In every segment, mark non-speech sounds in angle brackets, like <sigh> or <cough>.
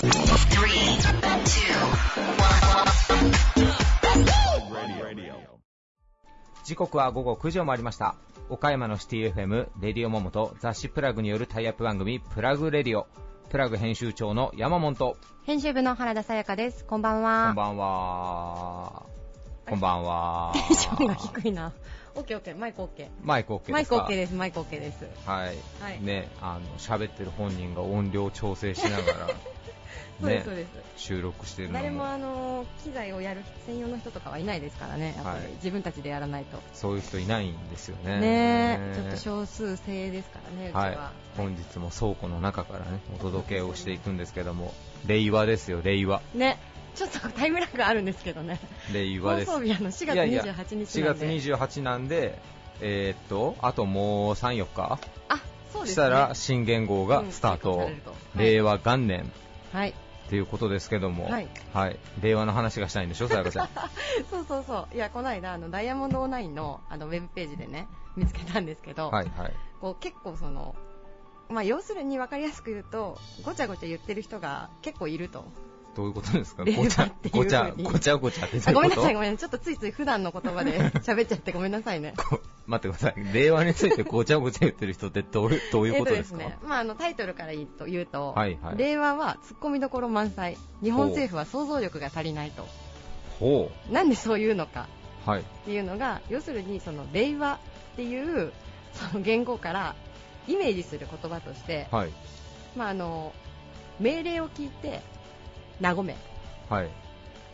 Three, two, one. 時刻は午後9時を回りました岡山のシティ FM レディオモモと雑誌プラグによるタイアップ番組プラグレディオプラグ編集長の山本と編集部の原田さやかです。こんばんは。こんばんはこんばんはテンションが低いな。オッケーオッケー、マイクオッケー。マイク OK ですか？マイクオッケーです、マイクオッケーです。はい、はいねあの喋ってる本人が音量調整しながら <laughs> そうです、そうです。収録してるの誰もあの機材をやる専用の人とかはいないですからね、やっぱり、はい。自分たちでやらないと。そういう人いないんですよね。ね。え、ちょっと少数精鋭ですからね、うちは。はい、本日も倉庫の中からねお届けをしていくんですけども。令和ですよ令和。ね、ちょっとタイムラグあるんですけどね。令和です。放送日あの4月いやいや28日なんで。4月28なんでえーっとあともう34日あ、そうですね。したら新元号がスタート、うん追加されると。令和元年はい。っていうことですけども、はい令和の話がしたいんでしょ、さやかちゃん。<laughs> そうそうそう。いや、この間、あの、ダイヤモンド9の、あの、ウェブページでね、見つけたんですけど、はいはい。こう、結構その、まあ、要するに分かりやすく言うと、ごちゃごちゃ言ってる人が結構いると。どういうことですか？ごちゃごちゃごちゃごちゃってごめんなさい、ごめんなさい。ちょっとついつい普段の言葉で喋っちゃってごめんなさいね。こ待ってください。令和についてごちゃごちゃ言ってる人ってどういうどういうことですか、えっとですね、まあ、あのタイトルから言うと言うと、はいはい令和はツッコミどころ満載日本政府は想像力が足りないとほなんでそういうのかう。はい。っていうのが要するにその令和っていうその言語からイメージする言葉として、はい。まあ、あの命令を聞いて和めはい。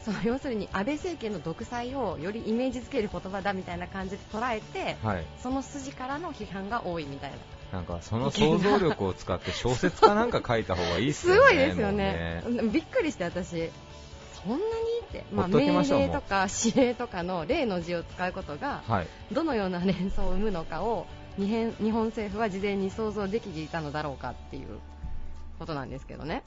その要するに安倍政権の独裁をよりイメージづける言葉だみたいな感じで捉えてはい。その筋からの批判が多いみたいななんかその想像力を使って小説かなんか書いた方がいいっすすよね。<laughs> ごいですよもうねびっくりして私そんなにって、まあ、命令とか指令とかの例の字を使うことがはい。どのような連想を生むのかを日本政府は事前に想像できていたのだろうかっていうことなんですけどね。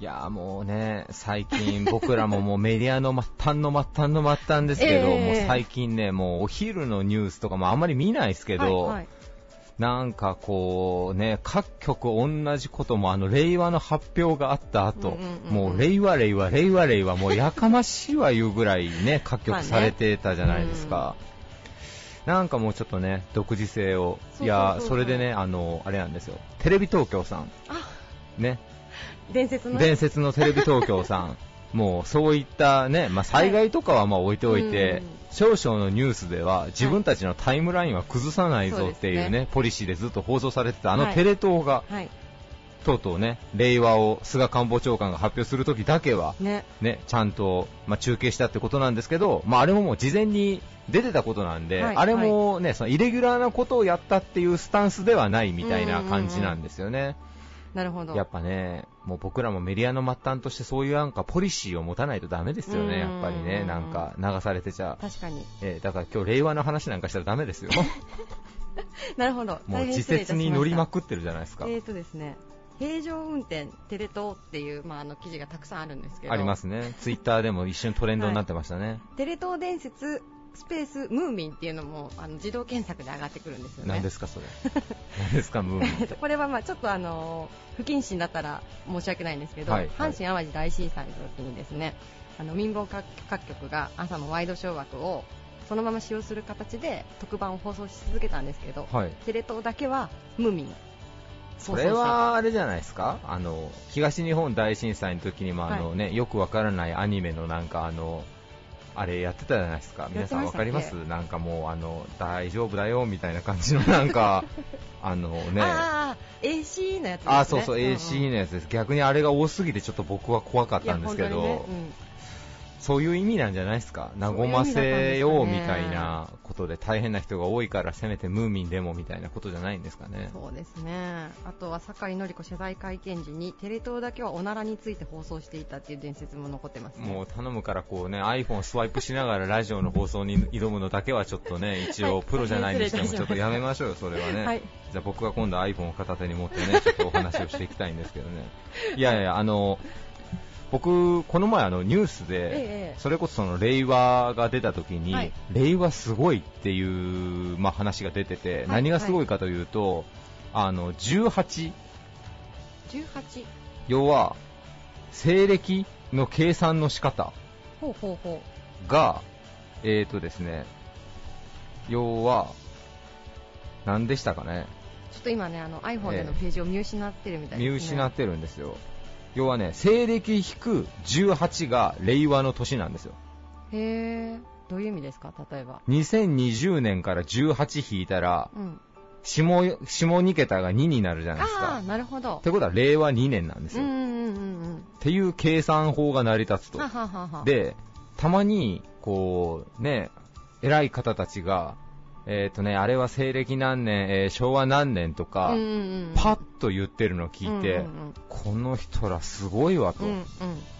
いやーもうね、最近僕らももうメディアの末端の末端の末端ですけど、ええ。もう最近ね、もうお昼のニュースとかもあんまり見ないですけど、はいはい。なんかこうね、各局同じこともあの令和の発表があった後、うんうんうんうん。もう令和令和令和令和もうやかましいわ言うぐらいね、<laughs> 各局されてたじゃないですか。なんかもうちょっとね、独自性を、いやーそれでね、あの、あれなんですよ、テレビ東京さん、あ。ね、伝説の伝説のテレビ東京さん、もうそういったね、<laughs> まあ、災害とかはまあ置いておいて、うん少々のニュースでは自分たちのタイムラインは崩さないぞっていうね、そうですポリシーでずっと放送されてたあのはい。テレ東が、はい。とうとうね、令和を菅官房長官が発表するときだけは、ね。ね、ちゃんと、まあ、中継したってことなんですけど、まあ、あれももう事前に出てたことなんで、はい。あれもね、そのイレギュラーなことをやったっていうスタンスではないみたいな感じなんですよね。なるほどやっぱね、もう僕らもメディアの末端としてそういうなんかポリシーを持たないとダメですよね、やっぱりね、うんなんか流されてちゃ。確かにえーだから今日令和の話なんかしたらダメですよ。<laughs> なるほどもう自説に乗りまくってるじゃないですか。えーとですね平常運転テレ東っていう、まあ、あの記事がたくさんあるんですけどありますね。ツイッターでも一瞬トレンドになってましたね。テレ東伝説スペースムーミンっていうのもあの自動検索で上がってくるんですよね何ですか、それ。<laughs> 何ですか、ムーミン。<laughs> これはまあちょっとあの不謹慎だったら申し訳ないんですけど、はいはい阪神・淡路大震災の時にですねあの民放各各局が朝のワイドショー枠をそのまま使用する形で特番を放送し続けたんですけど、はい。テレ東だけはムーミンそれはあれじゃないですか？あの、東日本大震災の時にもあのね、よくわからないアニメのなんかあの、あれやってたじゃないですか。皆さんわかります？なんかもうあの、大丈夫だよみたいな感じのなんか、<laughs> あのね、ああ AC のやつですね。あ、そうそう、んん AC のやつです。逆にあれが多すぎてちょっと僕は怖かったんですけど、いや本当にね。そういう意味なんじゃないですか？和ませようみたいなことで大変な人が多いからせめてムーミンでもみたいなことじゃないんですかね。うん。そうですね。あとは酒井紀子謝罪会見時にテレ東だけはおならについて放送していたっていう伝説も残ってますね。もう頼むからこうね iPhone スワイプしながらラジオの放送に挑むのだけはちょっとね <laughs> 一応はい。プロじゃないにしてもちょっとやめましょうよそれはね、はい。じゃあ僕が今度 iPhone を片手に持ってねちょっとお話をしていきたいんですけどね。いやいやあの僕この前あのニュースで、ええそれこそその令和が出た時に、はい令和すごいっていう、まあ、話が出てて、い何がすごいかというと、あの18 18要は西暦の計算の仕方が、えーとですね、要は、何でしたかね、う。ちょっと今ね、あの iPhone でのページを見失ってるみたいですね。見失ってるんですよ。要はね、西暦引く18が令和の年なんですよ。へえ。どういう意味ですか？例えば。2020年から18引いたら、うん。下、下2桁が2になるじゃないですあかあ、。なるほどっ。てことは令和2年なんですよ。っうんうんうんうんていう計算法が成り立つうん。とは。ははは。、で、たまに、こう、ね、偉い方たちが、えっ、とね、あれは西暦何年、えー昭和何年とか、うんうんうん、パッと言ってるのを聞いて、うんうんこの人らすごいわと、うんうんうん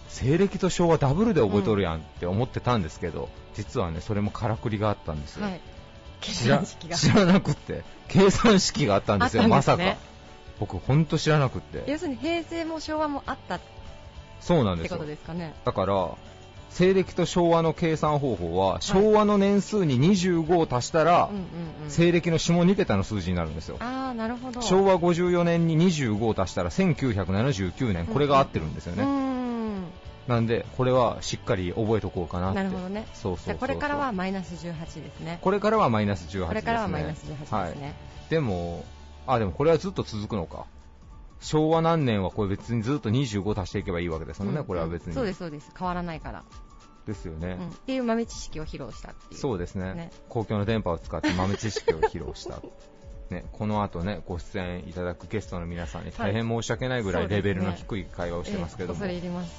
西暦と昭和ダブルで覚えとるやんって思ってたんですけど、実はね、それもからくりがあったんですよ。はい。計知ら。知らなくって、計算式があったんですよ、あったんでますさねか。僕、ほんと知らなくって。要するに平成も昭和もあったっそうなんですよてこと。ですかね。だから、西暦と昭和の計算方法は、昭和の年数に25を足したら。西暦の下2桁の数字になるんですよ。ああ、なるほど。昭和54年に25を足したら1979年、これが合ってるんですようね。ん。なんで、これはしっかり覚えとこうかな。なるほどね。そうそうこれからはマイナス18ですね。これからはマイナス18ですね。これからはマイナス18ですはい。ね。でも、あ、でもこれはずっと続くのか。昭和何年はこれ別にずっと25足していけばいいわけですもんね、うんこれは別に。そうです、そうです。変わらないから。ですよね。うん。っていう豆知識を披露したっていう。そうですね。ね。公共の電波を使って豆知識を披露した。<laughs> ね、この後ね、ご出演いただくゲストの皆さんに大変申し訳ないぐらいレベルの低い会話をしてますけども。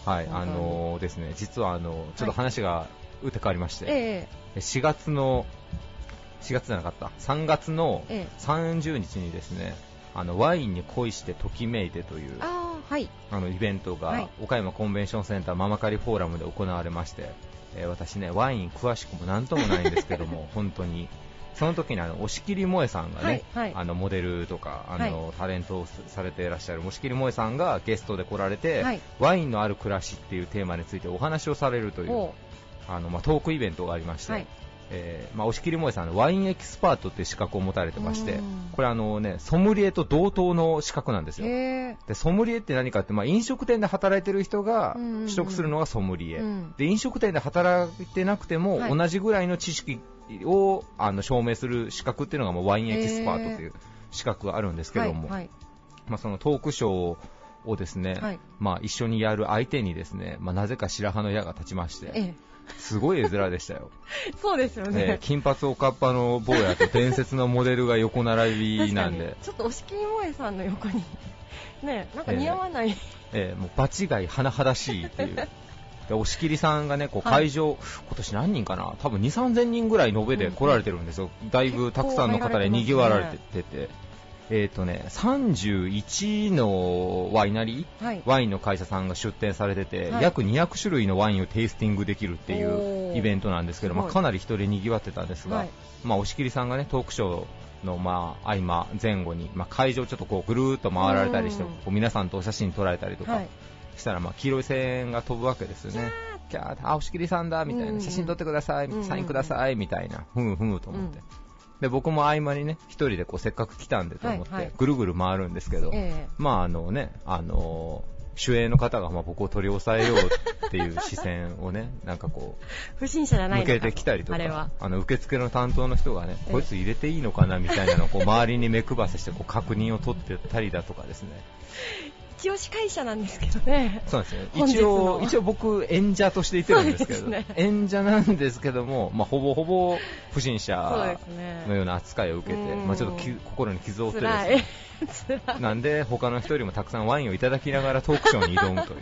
はい、あのーですね、実はあの、ちょっと話が打って変わりまして、え4月の、4月じゃなかった、3月のええ。え30日にですね、あの、ワインに恋してときめいてという、ああ、はい。あの、イベントが、はい。岡山コンベンションセンターママカリフォーラムで行われまして、えー私ね、ワイン詳しくもなんともないんですけども、<laughs> 本当に、その時にあの、押切萌さんがね、はいはい。あの、モデルとか、あの、タレントをされていらっしゃる押切萌さんがゲストで来られて、はい。ワインのある暮らしっていうテーマについてお話をされるという。あの、まあ、トークイベントがありまして、はい。えーまあ、押切萌さんのワインエキスパートっていう資格を持たれてましてうん、これあのね、ソムリエと同等の資格なんですよ。で、ソムリエって何かって、まあ、飲食店で働いてる人が取得するのがソムリエ。うん。で、飲食店で働いてなくても、はい。同じぐらいの知識をあの証明する資格っていうのが、まあワインエキスパートという資格があるんですけども、はいはい。まあ、そのトークショーをですね、はい。まあ、一緒にやる相手にですね、まあ、なぜか白羽の矢が立ちまして、えすごい絵面でしたよ。え。<laughs> そうですよえーね。金髪おかっぱの坊やと伝説のモデルが横並びなんでちょっと押切萌さんの横に、<laughs> ね、なんか似合わない。えーもう場違い甚だしいっていう。で押切さんがね、こうはい会場、今年何人かな？多分2、3000人ぐらい延べで来られてるんですよ。だいぶたくさんの方で賑わられてて。えっ、とね、31のワイナリー？はい。ワインの会社さんが出店されてて、はい約200種類のワインをテイスティングできるっていおうーイベントなんですけど、まあ、かなり人で賑わってたんですが、はいまあ、押切さんがね、トークショーの、まあ、合間、前後に、まあ、会場ちょっとこう、ぐるーっと回られたりして、うんこう皆さんとお写真撮られたりとか、はい。したら、まあ、黄色い声援が飛ぶわけですよね。キャーあ、押切さんだ、みたいうんな。写真撮ってください、うんサインください、みたいな。ふむふむと思って。うんで、僕も合間にね、一人でこう、せっかく来たんでと思ってはいはい、ぐるぐる回るんですけど、えまああのね、あの主演の方がまあ僕を取り押さえようっていう視線をね、<laughs> なんかこえ。不審者じゃう、ない向けてきたりとか、あれは。あの受付の担当の人がねえ、えこいつ入れていいのかなみたいなのをこう周りに目配せしてこう確認を取ってたりだとかですね。<laughs> 一応司会者なんですけどね。そうですよ。本日の一応、一応僕演者としていてるんですけど、ね演者なんですけども、まあほぼほぼ不審者。のような扱いを受けて、うんまあちょっとき心に傷を負ってです辛ね。なんで他の人よりもたくさんワインをいただきながらトークショーに挑むという。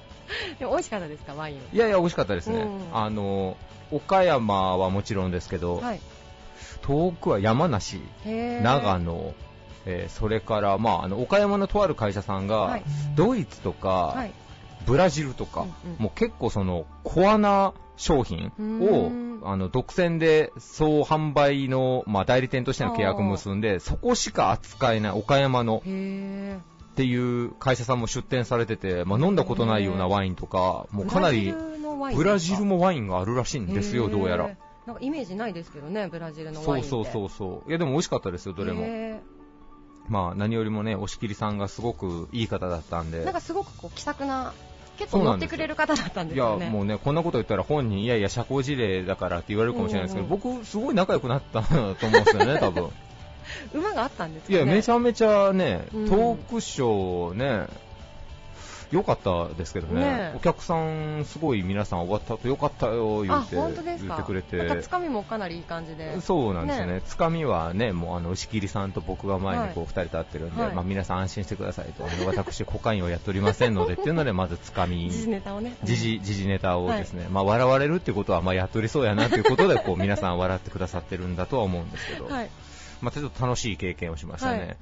<laughs> でも美味しかったですか、ワイン。いやいや、美味しかったですね。うんあの、岡山はもちろんですけど、はい。遠くは山梨、長野、えーそれから、まあ、あの、岡山のとある会社さんが、はいドイツとか、はい。ブラジルとか、うんうんもう結構その、コアな商品うをん、あの、独占で総販売の、まあ、代理店としての契約を結んで、そこしか扱えない岡山のへっていう会社さんも出店されてて、まあ、飲んだことないようなワインとか、もうかなり、ーブラジルももワインがあるらしいんですよ、どうやら。。なんかイメージないですけどね、ブラジルのワインって。そうそうそうそう。いやでも美味しかったですよ、どれも。へまあ何よりもね、押切さんがすごくいい方だったんでーなん、かすごくこう気さくな結構乗ってくれる方だったんですよね。いや、もうね、こんなこと言ったら本人、いやいや、社交辞令だからって言われるかもしれないですけど、うんうん僕、すごい仲良くなったと思うんですよね、<laughs> 多分。馬があったんですかね。いや、めちゃめちゃね、うんトークショーね、良かったですけどね。ねお客さん、すごい皆さん終わった後、良かったよ言あって言ってくれて、つかみもかなりいい感じで。そうなんですよね、ねつかみはね、もうあの牛切さんと僕が前にこうは2人立ってるんで、はい。まあ、皆さん安心してくださいと、あの私、コカインをやっておりませんのでっていうので、<laughs> まずつかみ、時事ネタをね。時事ネタをですね、まあ、笑われるってことは、まあ、やっとりそうやなということで、こう <laughs> 皆さん笑ってくださってるんだとは思うんですけど、はい。まあ、ちょっと楽しい経験をしましたね。はい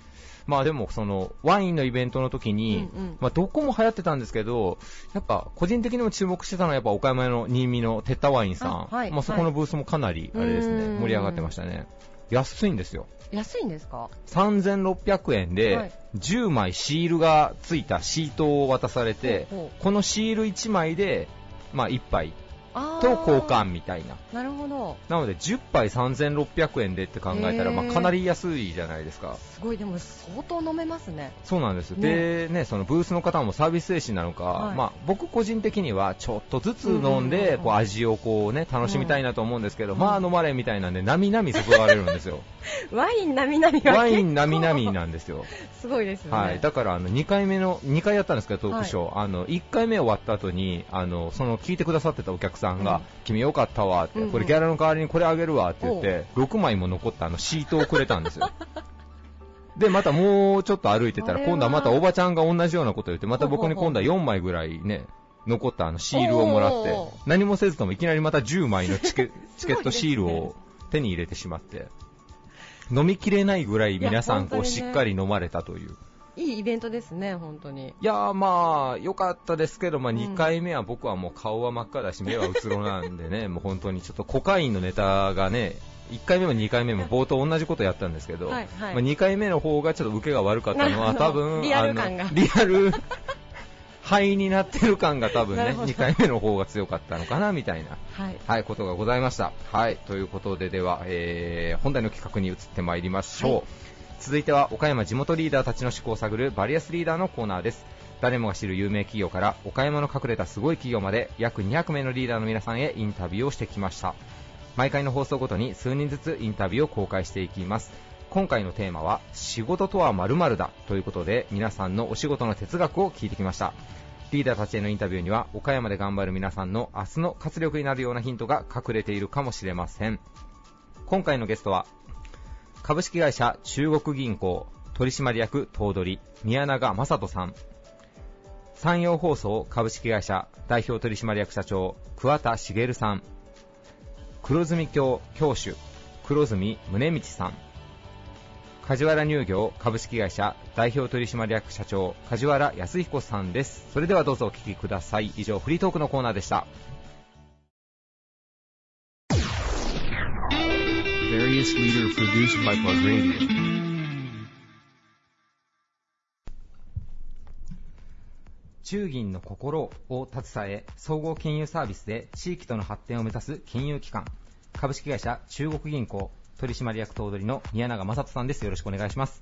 まあでもそのワインのイベントの時に、うんうん。まあどこも流行ってたんですけど、やっぱ個人的にも注目してたのはやっぱ岡山の新見のテッタワインさん、あはいまあそこのブースもかなりあれですね、うん盛り上がってましたね。安いんですよ。安いんですか？3600円はでい。10枚シールがついたシートを渡されて、ほうほこのシール1枚で、まあ1杯と交換みたいな。なるほど。なので10杯3600円でって考えたら、まあかなり安いじゃないですか。すごい、でも相当飲めますね。そうなんです、ね。でね、そのブースの方もサービス精神なのか、はい。まあ、僕個人的にはちょっとずつ飲んでこう味をこう、ね、楽しみたいなと思うんですけど、うん。まあ飲まれみたいなんで、なみなみ注がれるんですよ、<laughs> ワインなみなみがワインなみなみなんですよ、<laughs> すごいですよね。はい、だからあの2回目の2回やったんですけど、トークショー、あの1回目終わった後にあのその聞いてくださってたお客さんが、うん。君よかったわって、うんうん。これギャラの代わりにこれあげるわって言って、6枚も残ったあのシートをくれたんですよ。<laughs> で、またもうちょっと歩いてたら、今度はまたおばちゃんが同じようなこと言って、また僕に今度は4枚ぐらいね、残ったあのシールをもらって何もせずともいきなりまた10枚のチケ <laughs> チケットシールを手に入れてしまって、飲みきれないぐらい皆さんこうしっかり飲まれたという。いいイベントですね、本当に。いやーまあ、良かったですけど、まあ、うん2回目は僕はもう顔は真っ赤だし、目はうつろなんでね、<laughs> もう本当にちょっとコカインのネタがね、1回目も2回目も冒頭同じことやったんですけど、はいはいまあ、2回目の方がちょっと受けが悪かったのは、多分リアル感がリアル <laughs> 肺になってる感が多分ね、なるほど2回目の方が強かったのかなみたいな。はい。はい、ことがございました。はい、ということで、では、えー、本題の企画に移ってまいりましょう。はい続いては、岡山地元リーダーたちの思考を探るバリアスリーダーのコーナーです。誰もが知る有名企業から、岡山の隠れたすごい企業まで、約200名のリーダーの皆さんへインタビューをしてきました。毎回の放送ごとに数人ずつインタビューを公開していきます。今回のテーマは、仕事とは〇〇だということで、皆さんのお仕事の哲学を聞いてきました。リーダーたちへのインタビューには岡山で頑張る皆さんの明日の活力になるようなヒントが隠れているかもしれません今回のゲストは株式会社中国銀行取締役頭取宮永正人さん。山陽放送株式会社代表取締役社長桑田茂さん。黒住教教主黒住宗道さん。梶原乳業株式会社代表取締役社長梶原康彦さんです。それではどうぞお聞きください。以上フリートークのコーナーでした。Various leader produced by Plug Radio. 中銀の心を携え総合金融サービスで地域との発展を目指す金融機関株式会社中国銀行取締役頭取の宮永正人さんですよろしくお願いします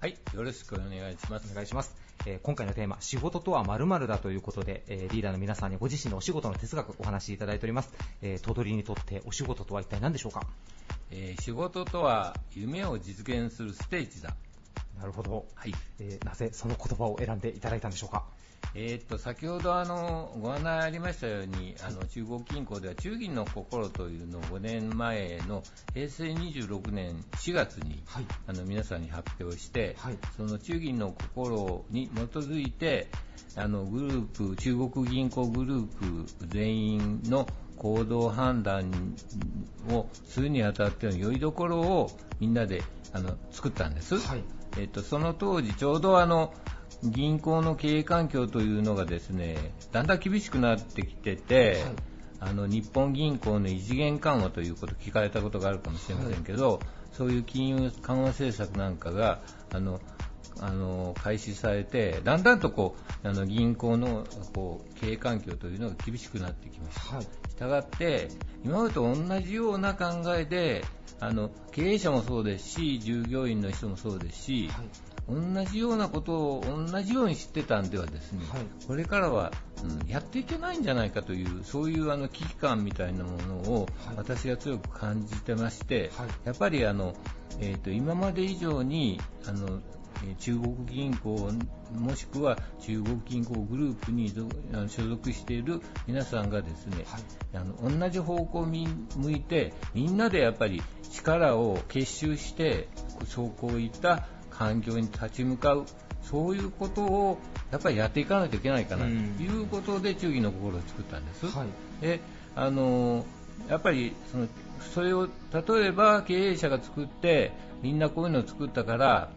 はい、よろしくお願いします。お願いします、えー今回のテーマ仕事とは〇〇だということで、えーリーダーの皆さんにご自身のお仕事の哲学お話しいただいております、えー、頭取にとってお仕事とは一体何でしょうか？えー仕事とは夢を実現するステージだ。なるほど、はい。えーなぜその言葉を選んでいただいたんでしょうか？えーっと、先ほどあの、ご案内ありましたように、あの、中国銀行では中銀の心というのを5年前の平成26年4月に、はい。あの、皆さんに発表して、はい。その中銀の心に基づいて、あの、グループ、中国銀行グループ全員の行動判断をするにあたっての良いどころをみんなであの作ったんです。はいえっと、その当時、ちょうどあの銀行の経営環境というのがですねだんだん厳しくなってきてて、はい。あの日本銀行の異次元緩和ということを聞かれたことがあるかもしれませんけど、そういう金融緩和政策なんかがあのあの開始されて、だんだんとこうあの銀行のこう経営環境というのが厳しくなってきました。はい。したがって今までと同じような考えであの経営者もそうですし従業員の人もそうですし、はい。同じようなことを同じように知ってたんではですね、はい。これからは、うんやっていけないんじゃないかというそういうあの危機感みたいなものをはい。私は強く感じてまして、はい。やっぱりあの、えー、と今まで以上にあのえー中国銀行もしくは中国銀行グループに所属している皆さんがですね、あの同じ方向を見向いてみんなでやっぱり力を結集してそうこういった環境に立ち向かう。そういうことをやっぱりやっていかないといけないかな。ということで忠義の心を作ったんです。はい。であのやっぱりそのそれを例えば経営者が作ってみんなこういうのを作ったから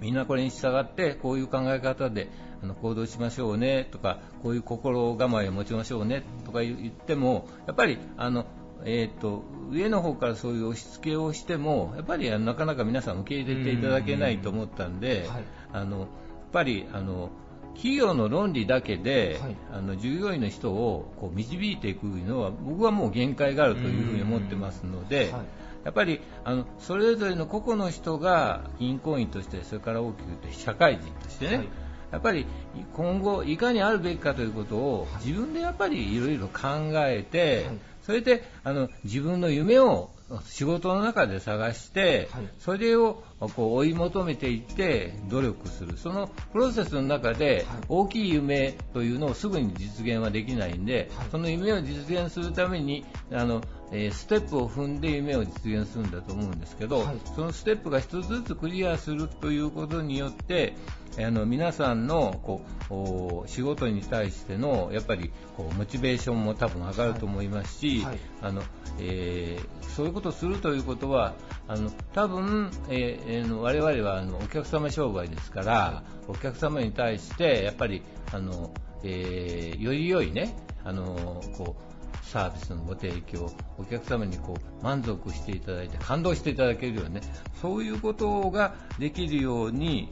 みんなこれに従ってこういう考え方であの行動しましょうねとかこういう心構えを持ちましょうねとか言ってもやっぱりあの、えー、と上の方からそういう押し付けをしてもやっぱりなかなか皆さん受け入れていただけないと思ったんで、はい。あのやっぱりあの企業の論理だけで、はい。あの従業員の人をこう導いていくのは僕はもう限界があるというふうに思ってますので、はいやっぱりあのそれぞれの個々の人が銀行員としてそれから大きく言って社会人としてね、はい。やっぱり今後いかにあるべきかということを自分でやっぱりいろいろ考えて、はい。それであの自分の夢を仕事の中で探して、はい。それをこう追い求めていって努力する。そのプロセスの中ではい。大きい夢というのをすぐに実現はできないんで、はい。その夢を実現するためにあの、えーステップを踏んで夢を実現するんだと思うんですけど、はい。そのステップが一つずつクリアするということによってあの皆さんのこうお仕事に対してのやっぱりこうモチベーションも多分上がると思いますし、はい。あのえーそういうことをするということはあの多分、えーえーの我々はあのお客様商売ですから、お客様に対してやっぱりあの、えーより良いねあのこうサービスのご提供、お客様にこう満足していただいて、感動していただけるようにね、そういうことができるように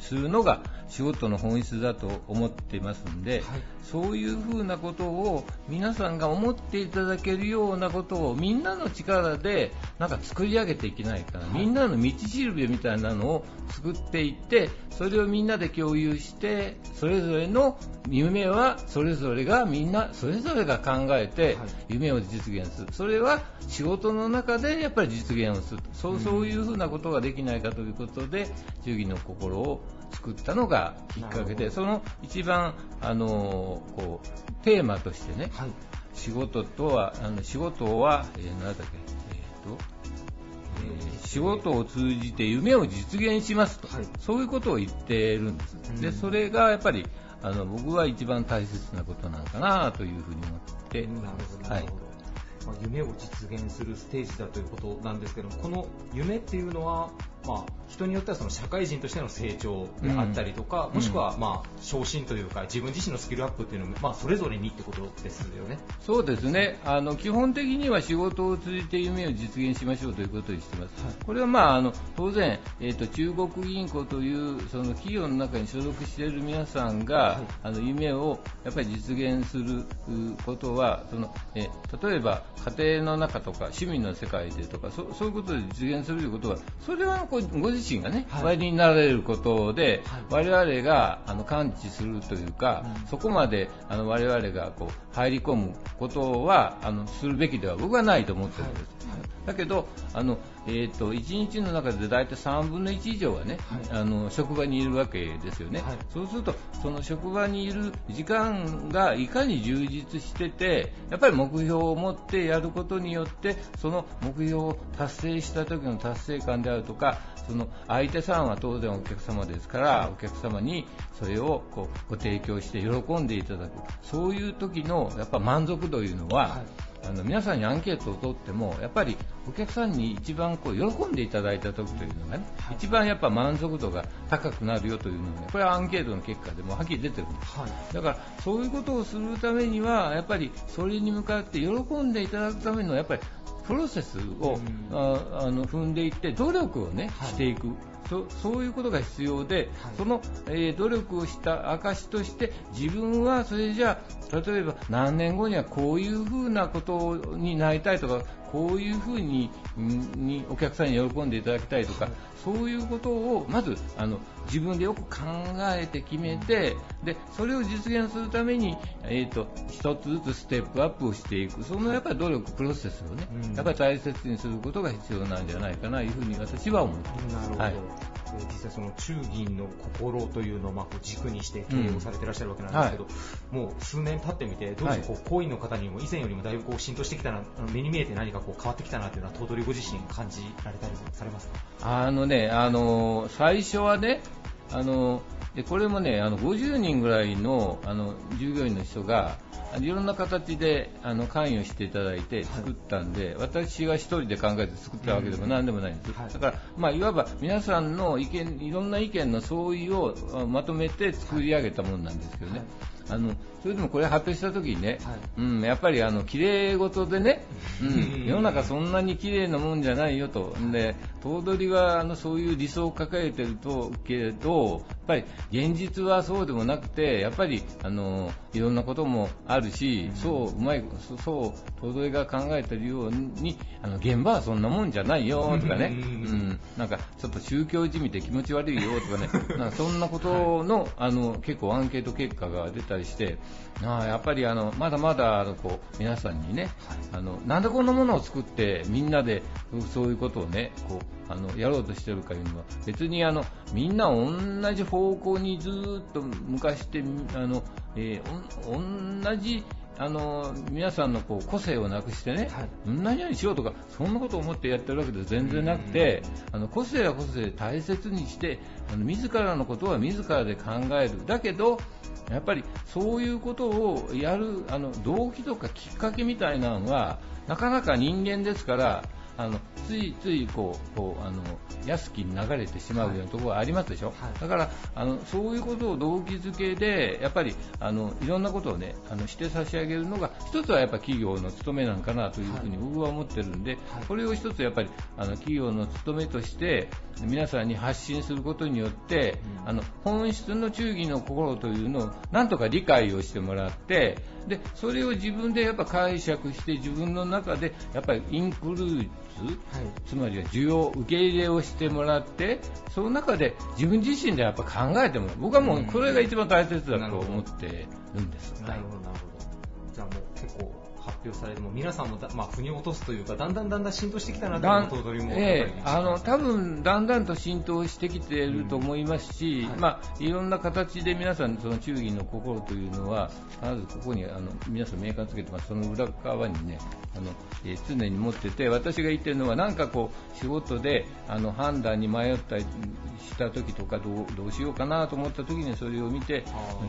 するのが仕事の本質だと思っていますんで、そういうふうなことを皆さんが思っていただけるようなことをみんなの力でなんか作り上げていけないかな、みんなの道しるべみたいなのを作っていってそれをみんなで共有してそれぞれの夢はそれぞれがみんなそれぞれが考えて夢を実現する。それは仕事の中でやっぱり実現をするそうそういうふうなことができないかということで忠義の心を作ったのがきっかけでその一番あのこうテーマとしてね、はい。仕事とはあの仕事は、えー、何だっけ、えーとえー仕事を通じて夢を実現しますと、はい。そういうことを言ってるんです、うん。でそれがやっぱりあの僕は一番大切なことなのかなというふうに思ってます。ほど、なるほど。まあ、夢を実現するステージだということなんですけども、この夢っていうのは、まあ、人によってはその社会人としての成長であったりとか、うん。もしくは、まあ、昇進というか、自分自身のスキルアップっていうのも、まあ、それぞれにってことですよね。そうですね。あの基本的には仕事を通じて夢を実現しましょうということにしてます、はい。これは、まあ、あの当然、えー、と中国銀行というその企業の中に所属している皆さんが、はい。あの夢をやっぱり実現するうことはその、え例えば家庭の中とか趣味の世界でとかそそういうことで実現するということはそれはこうご自身がね、はい。おやりになられることで、は我々があの感知するというか、うん。そこまであの我々がこう入り込むことはあのするべきでは僕はないと思ってるんです。だけど、あのえー、と1日の中で大体3分の1以上はね、はい。あの職場にいるわけですよね、はい。そうするとその職場にいる時間がいかに充実しててやっぱり目標を持ってやることによってその目標を達成した時の達成感であるとかその相手さんは当然お客様ですからお客様にそれをこうご提供して喜んでいただく。そういう時のやっぱ満足度というのは、はいあの皆さんにアンケートを取ってもやっぱりお客さんに一番こう喜んでいただいた時というのがね、はい。一番やっぱ満足度が高くなるよというのがねこれはアンケートの結果でもはっきり出てるんです。はい。だからそういうことをするためにはやっぱりそれに向かって喜んでいただくためのやっぱりプロセスを、うん。ああの踏んでいって努力をね、はい。していくそそういうことが必要で、その、えー努力をした証として自分はそれじゃあ例えば何年後にはこういうふうなことになりたいとかこういうふうにんにお客さんに喜んでいただきたいとかそういうことをまずあの自分でよく考えて決めてでそれを実現するために、えー、と一つずつステップアップをしていく。そのやっぱり努力プロセスをね、うん。やっぱり大切にすることが必要なんじゃないかなというふうに私は思っています。なるほど、はいえー実際その中銀の心というのをまあこう軸にして経営をされてらっしゃるわけなんですけど、もう数年経ってみてどうですか、こう行為の方にも以前よりもだいぶこう浸透してきたな目に見えて何かこう変わってきたなというのは頭取ご自身感じられたりされますか？あのね、あの最初はね、あのでこれもね、あの50人ぐらいのあの従業員の人が、いろんな形であの関与していただいて作ったんで、私が一人で考えて作ったわけでも何でもないんです、はい。だから、まあ、いわば皆さんの意見、いろんな意見の相違をあまとめて作り上げたものなんですけどね。あのそれでもこれ発表した時にね、はい。うん、やっぱりあの綺麗事でね、うん、世の中そんなに綺麗なもんじゃないよと、で頭取はあのそういう理想を抱えてるとけれど、やっぱり現実はそうでもなくて、やっぱりあのいろんなこともあるし、そううまいそそう頭取が考えてるように、あの現場はそんなもんじゃないよとかね、うん、なんかちょっと宗教じみて気持ち悪いよとかね、なんかそんなことの,、あの結構アンケート結果が出たりして、ああやっぱりあのまだまだあのこう皆さんにね、あのなんでこんなものを作ってみんなでそういうことをねこうあのやろうとしてるかいうのは別にあのみんな同じ方向にずーっと向かしてあの、えー同じあの皆さんのこう個性をなくしてね、何々しようとかそんなことを思ってやってるわけでは全然なくて、あの個性は個性で大切にしてあの自らのことは自らで考える。だけどやっぱりそういうことをやるあの動機とかきっかけみたいなのはなかなか人間ですからあのついついこうこうあの安きに流れてしまうようなところがありますでしょ、だからあのそういうことを動機づけでやっぱりあのいろんなことをねあのして差し上げるのが一つはやっぱ企業の務めなんかなというふうに僕は思ってるんで、これを一つやっぱりあの企業の務めとして皆さんに発信することによって、あの本質の忠義の心というのをなんとか理解をしてもらってでそれを自分でやっぱ解釈して自分の中でやっぱりインクルーズ、つまりは需要受け入れをしてもらってその中で自分自身でやっぱ考えてもらう僕はもうこれが一番大切だと思ってるんです。なるほど、なるほど。じゃあもう結構発表されても、皆さんもだ、まあ、腑に落とすというか、だんだんだんだん浸透してきたなというも。ええあの多分だんだんと浸透してきていると思いますし、はい。まあ、いろんな形で皆さんその忠義の心というのはまずここにあの皆さんメーカーつけてます。その裏側にねあの、えー常に持ってて私が言ってるのはなんかこう仕事であの判断に迷ったりした時とかどうどうしようかなと思った時にそれを見て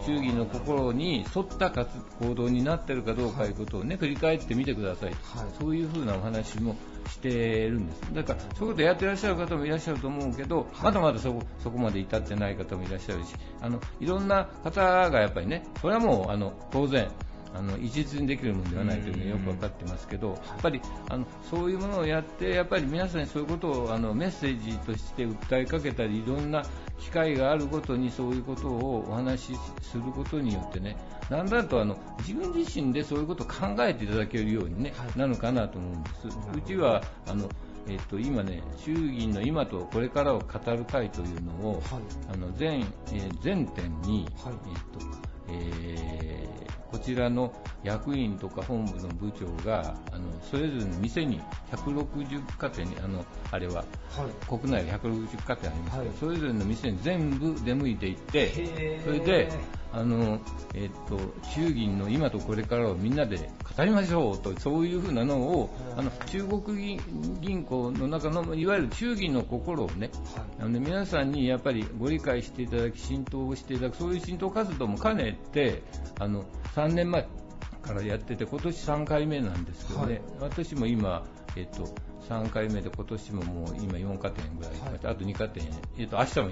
忠義の心に沿った活行動になってるかどうかということをね振り返ってみてください、はい。そういうふうなお話もしてるんです。だから、そういうことやってらっしゃる方もいらっしゃると思うけど、まだまだそこそこまで至ってない方もいらっしゃるし、あのいろんな方がやっぱりね、これはもうあの当然、あの一律にできるものではないというのはよく分かってますけど、やっぱりあのそういうものをやって、やっぱり皆さんにそういうことをあのメッセージとして訴えかけたり、いろんな機会があるごとにそういうことをお話しすることによってね、だんだんとあの自分自身でそういうことを考えていただけるように、ねなるかなと思うんです。うちはあのえっと、今ね、衆議院の今とこれからを語る会というのを、あの全、えー全店に、はい。えっとえーこちらの役員とか本部の部長があのそれぞれの店に160家庭にあのあれははい。国内で160家庭ありますけど、はいそれぞれの店に全部出向いていってそれであの、えっと衆議院の今とこれからをみんなで語りましょうとそういうふうなのをあの中国銀銀行の中のいわゆる衆議院の心をねあの皆さんにやっぱりご理解していただき浸透をしていただくそういう浸透活動も兼ねてあの3年前からやってて今年3回目なんですけどね、はい。私も今、えっと3回目で今年ももう今4家店ぐらい、あと2家店、えっと明日も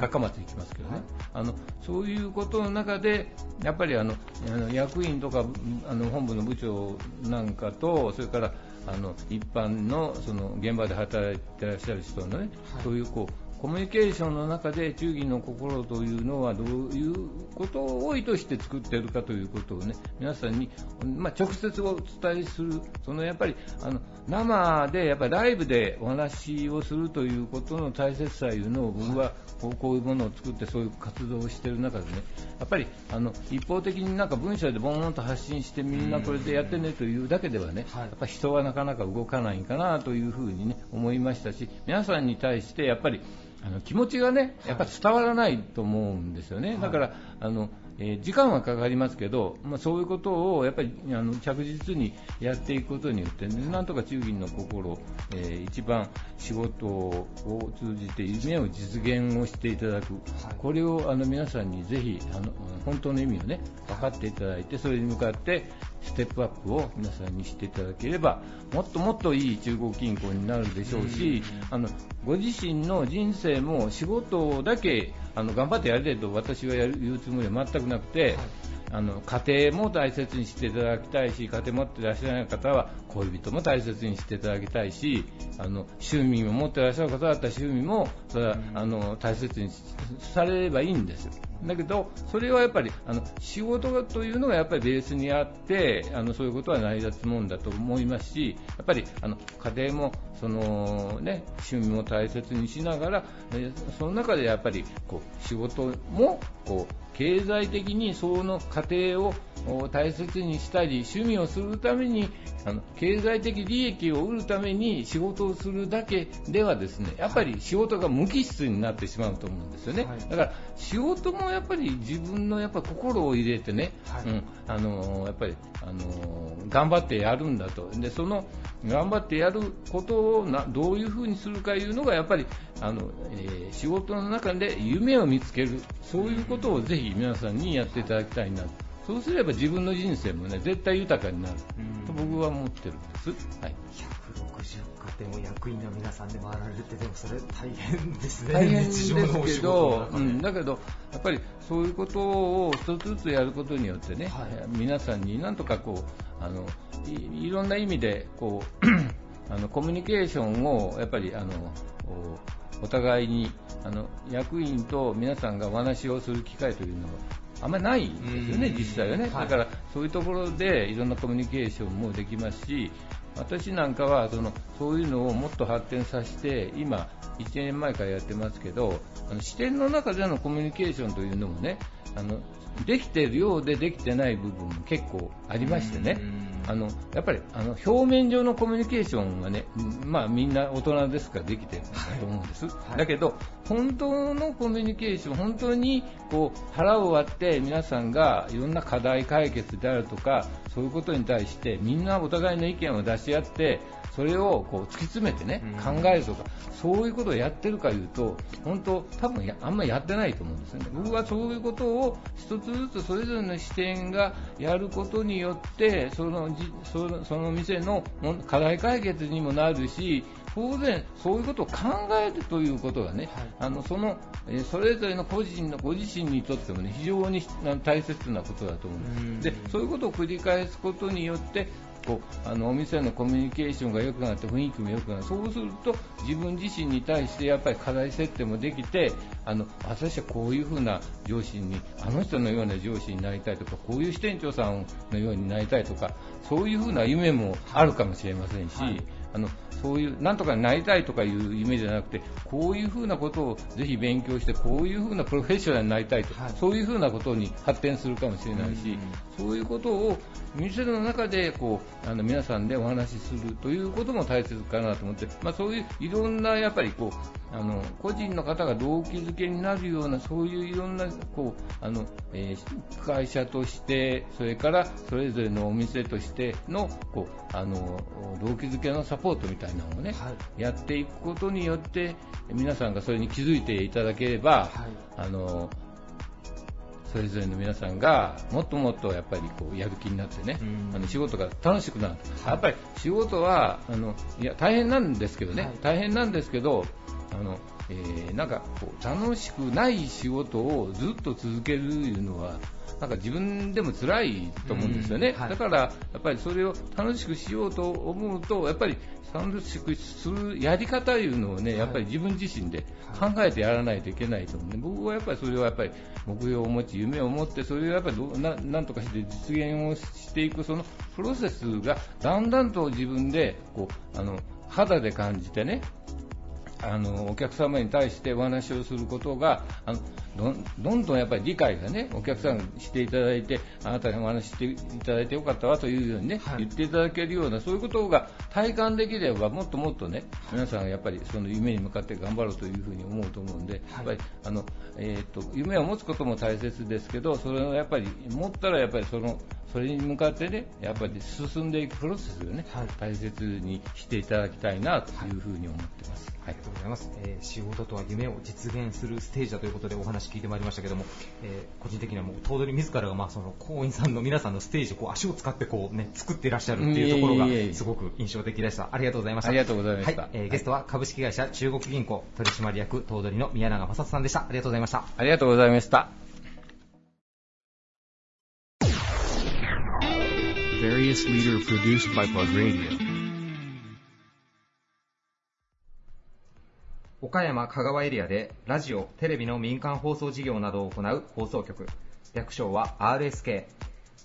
高松行きますけどね、あのそういうことの中でやっぱりあのあの役員とかあの本部の部長なんかとそれからあの一般のその現場で働いてらっしゃる人のね、そういうこうコミュニケーションの中で忠義の心というのはどういうことを意図して作っているかということをね皆さんに、まあ、直接お伝えする。そのやっぱりあの生でやっぱりライブでお話をするということの大切さいうのを僕はこうこういうものを作ってそういう活動をしている中でねやっぱりあの一方的になんか文章でボーンと発信してみんなこれでやってねというだけではね、やっぱ人はなかなか動かないかなというふうにね思いましたし皆さんに対してやっぱりあの気持ちがね、やっぱり伝わらないと思うんですよね、だから、あのえー、時間はかかりますけど、まあ、そういうことをやっぱりあの着実にやっていくことによって、ね、なんとか中銀の心、えー、一番仕事を通じて夢を実現をしていただく、はい、これをあの皆さんにぜひあの本当の意味をね分かっていただいてそれに向かってステップアップを皆さんにしていただければもっともっといい中国銀行になるでしょうし、あのご自身の人生も仕事だけあの頑張ってやれと私はやる言うつもりは全くなくて、はいあの家庭も大切にしていただきたいし、家庭持っていらっしゃらない方は恋人も大切にしていただきたいし、あの趣味を持っていらっしゃる方だったら趣味もそれは、あの大切にされればいいんですよ。だけど、それはやっぱりあの仕事というのがやっぱりベースにあってあのそういうことは成り立つもんだと思いますしやっぱりあの家庭もその、ね、趣味も大切にしながらその中でやっぱりこう仕事もこう経済的にその家庭を大切にしたり趣味をするためにあの経済的利益を得るために仕事をするだけではですねやっぱり仕事が無機質になってしまうと思うんですよね、はい、だから仕事もやっぱり自分のやっぱ心を入れてね、はい、うん、あのやっぱりあの頑張ってやるんだと。でその頑張ってやることをなどういうふうにするかいうのがやっぱりあの、えー、仕事の中で夢を見つける。そういうことをぜひ皆さんにやっていただきたいなそうすれば自分の人生もね絶対豊かになる。と僕は思ってるんです。はい、160家庭も役員の皆さんで回られるってでもそれ大変ですね。大変ですけど、うん、だけどやっぱりそういうことを一つずつやることによってね、はい、皆さんになんとかこうあのいいろんな意味でこう <clears throat> あのコミュニケーションをやっぱりあのお互いにあの役員と皆さんがお話をする機会というのはあんまりないんですよね、実際はね、だからそういうところでいろんなコミュニケーションもできますし、私なんかはそのそういうのをもっと発展させて、今、1年前からやってますけど、あの視点の中でのコミュニケーションというのもね、あのできているようでできてない部分も結構ありましてね、あのやっぱりあの表面上のコミュニケーションはね、まあ、みんな大人ですからできてると思うんです、はい、だけど本当のコミュニケーション本当にこう腹を割って皆さんがいろんな課題解決であるとかそういうことに対してみんなお互いの意見を出し合ってそれをこう突き詰めてね、考えるとか、そういうことをやってるかいうと、本当、多分あんまりやってないと思うんですよね。僕はそういうことを一つずつそれぞれの視点がやることによって、そのそのその店の課題解決にもなるし、当然、そういうことを考えるということがね、はい、あのそのそれぞれの個人のご自身にとってもね非常に大切なことだと思うんです。でそういうことを繰り返すことによってこうあのお店のコミュニケーションが良くなって雰囲気も良くなる。そうすると自分自身に対してやっぱり課題設定もできてあの私はこういう風な上司にあの人のような上司になりたいとかこういう支店長さんのようになりたいとかそういう風な夢もあるかもしれませんし、はい、あのそういうなんとかなりたいとかいう夢じゃなくてこういうふうなことをぜひ勉強してこういうふうなプロフェッショナルになりたいと、はい、そういうふうなことに発展するかもしれないし、そういうことを店の中でこうあの皆さんでお話しするということも大切かなと思って、まあ、そういういろんなやっぱりこうあの個人の方が動機づけになるようなそういういろんなこうあの、えー、会社としてそれからそれぞれのお店としてのこうあの動機づけのサポートみたいなのをね、はい、やっていくことによって皆さんがそれに気づいていただければ、はい、あのそれぞれの皆さんがもっともっとやっぱりこうやる気になってね、あの仕事が楽しくなる、やっぱり仕事はあのいや大変なんですけどね、はい、大変なんですけどあのえー、なんかこう楽しくない仕事をずっと続けるいうのはなんか自分でも辛いと思うんですよね、はい、だからやっぱりそれを楽しくしようと思うとやっぱり楽しくするやり方いうのをね、やっぱり自分自身で考えてやらないといけないと思うね、僕はやっぱりそれはやっぱり目標を持ち、夢を持って、それをやっぱりななんとかして実現をしていく、そのプロセスがだんだんと自分でこうあの肌で感じてね、あのお客様に対してお話をすることがあのどどんどんやっぱり理解がねお客さんしていただいてあなたにお話していただいてよかったわというようにね、はい、言っていただけるようなそういうことが体感できればもっともっとね皆さんやっぱりその夢に向かって頑張ろうというふうに思うと思うんで、やっぱりあのえーと夢を持つことも大切ですけどそれをやっぱり持ったらやっぱりそのそれに向かってね、やっぱり進んでいくプロセスをね、はい、大切にしていただきたいなというふうに思ってます。はい、ございます、えー、仕事とは夢を実現するステージだということでお話聞いてまいりましたけども、えー、個人的にはもう頭取自らがまあその行員さんの皆さんのステージこう足を使ってこうね作っていらっしゃるっていうところがすごく印象的でした。ありがとうございました。ありがとうございました。はい、えー、ゲストは株式会社中国銀行取締役頭取の宮永正人さんでした。ありがとうございました。ありがとうございました。岡山香川エリアでラジオ、テレビの民間放送事業などを行う放送局、略称は RSK。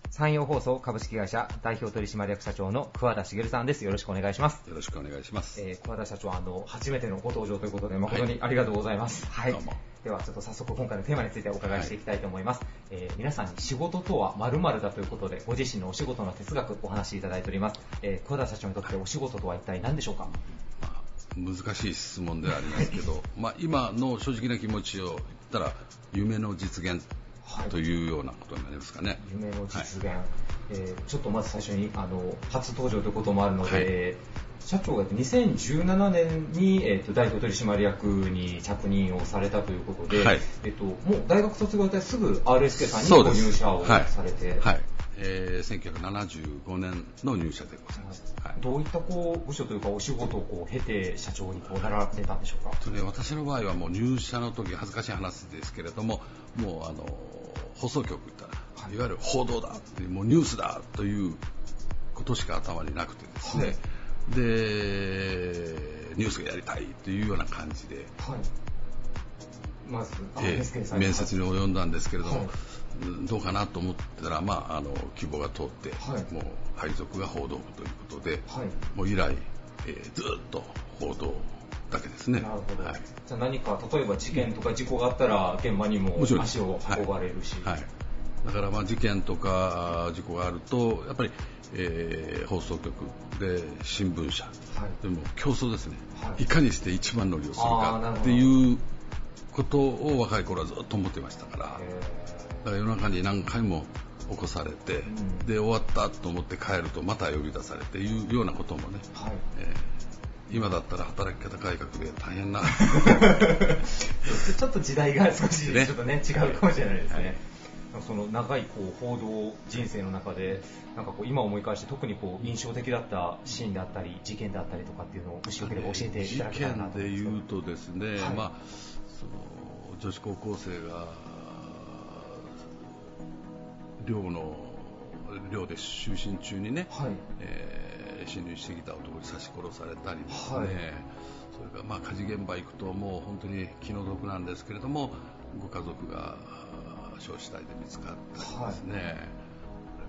山陽放送株式会社代表取締役社長の桑田茂さんです。よろしくお願いします。よろしくお願いします。えー、桑田社長、あの、初めてのご登場ということで、誠にありがとうございます。はい。はい、では、ちょっと早速今回のテーマについてお伺いしていきたいと思います。はい、えー、皆さんに仕事とは〇〇だということで、ご自身のお仕事の哲学お話しいただいております。えー、桑田社長にとってお仕事とは一体何でしょうか、まあ、難しい質問ではありますけど、<laughs> まあ、今の正直な気持ちを言ったら、夢の実現というようなことになりますかね。夢の実現、はい、えー、ちょっとまず最初にあの初登場ということもあるので、はい、社長が2017年に、えーと、代表取締役に着任をされたということで、はい、えーと、もう大学卒業してすぐ RSK さんにご入社をされて。はいえー、1975年の入社でございます、はい、どういったこう部署というかお仕事をこう経て社長にこうなられたんでしょうか？と、ね、私の場合はもう入社の時恥ずかしい話ですけれどももうあの放送局行ったら、はい、いわゆる報道だもうニュースだということしか頭になくてですね、はい、でニュースがやりたいというような感じで、はい、まず、えー、面接に及んだんですけれども、どうかなと思ったら、まあ、あの希望が通って、もう配属が報道部ということで、もう以来、えー、ずっと報道だけですね。なるほど。はい、じゃあ何か、例えば事件とか事故があったら、現場にも足を運ばれるし。はい、はい、だからまあ事件とか事故があると、やっぱり、えー、放送局で新聞社、はい、でも競争ですね、はい、いかにして一番乗りをするかっていうことを若い頃はずっと思ってましたから、だから夜中に何回も起こされて、うん、で終わったと思って帰るとまた呼び出されていうようなこともね、はい。えー今だったら働き方改革で大変な。<laughs> ちょっと時代が少し、ちょっとね違うかもしれないですね、はい、その長いこう報道人生の中でなんかこう今思い返して特にこう印象的だったシーンであったり事件であったりとかっていうのをもしよければ教えていただきたいなと事件で言うとですね、はい、まあその女子高校生が寮の寮で就寝中にね、はい。えー侵入してきた男に刺し殺されたりですね、はい、それからまあ火事現場行くともう本当に気の毒なんですけれどもご家族が焼死体で見つかったりですね、はい、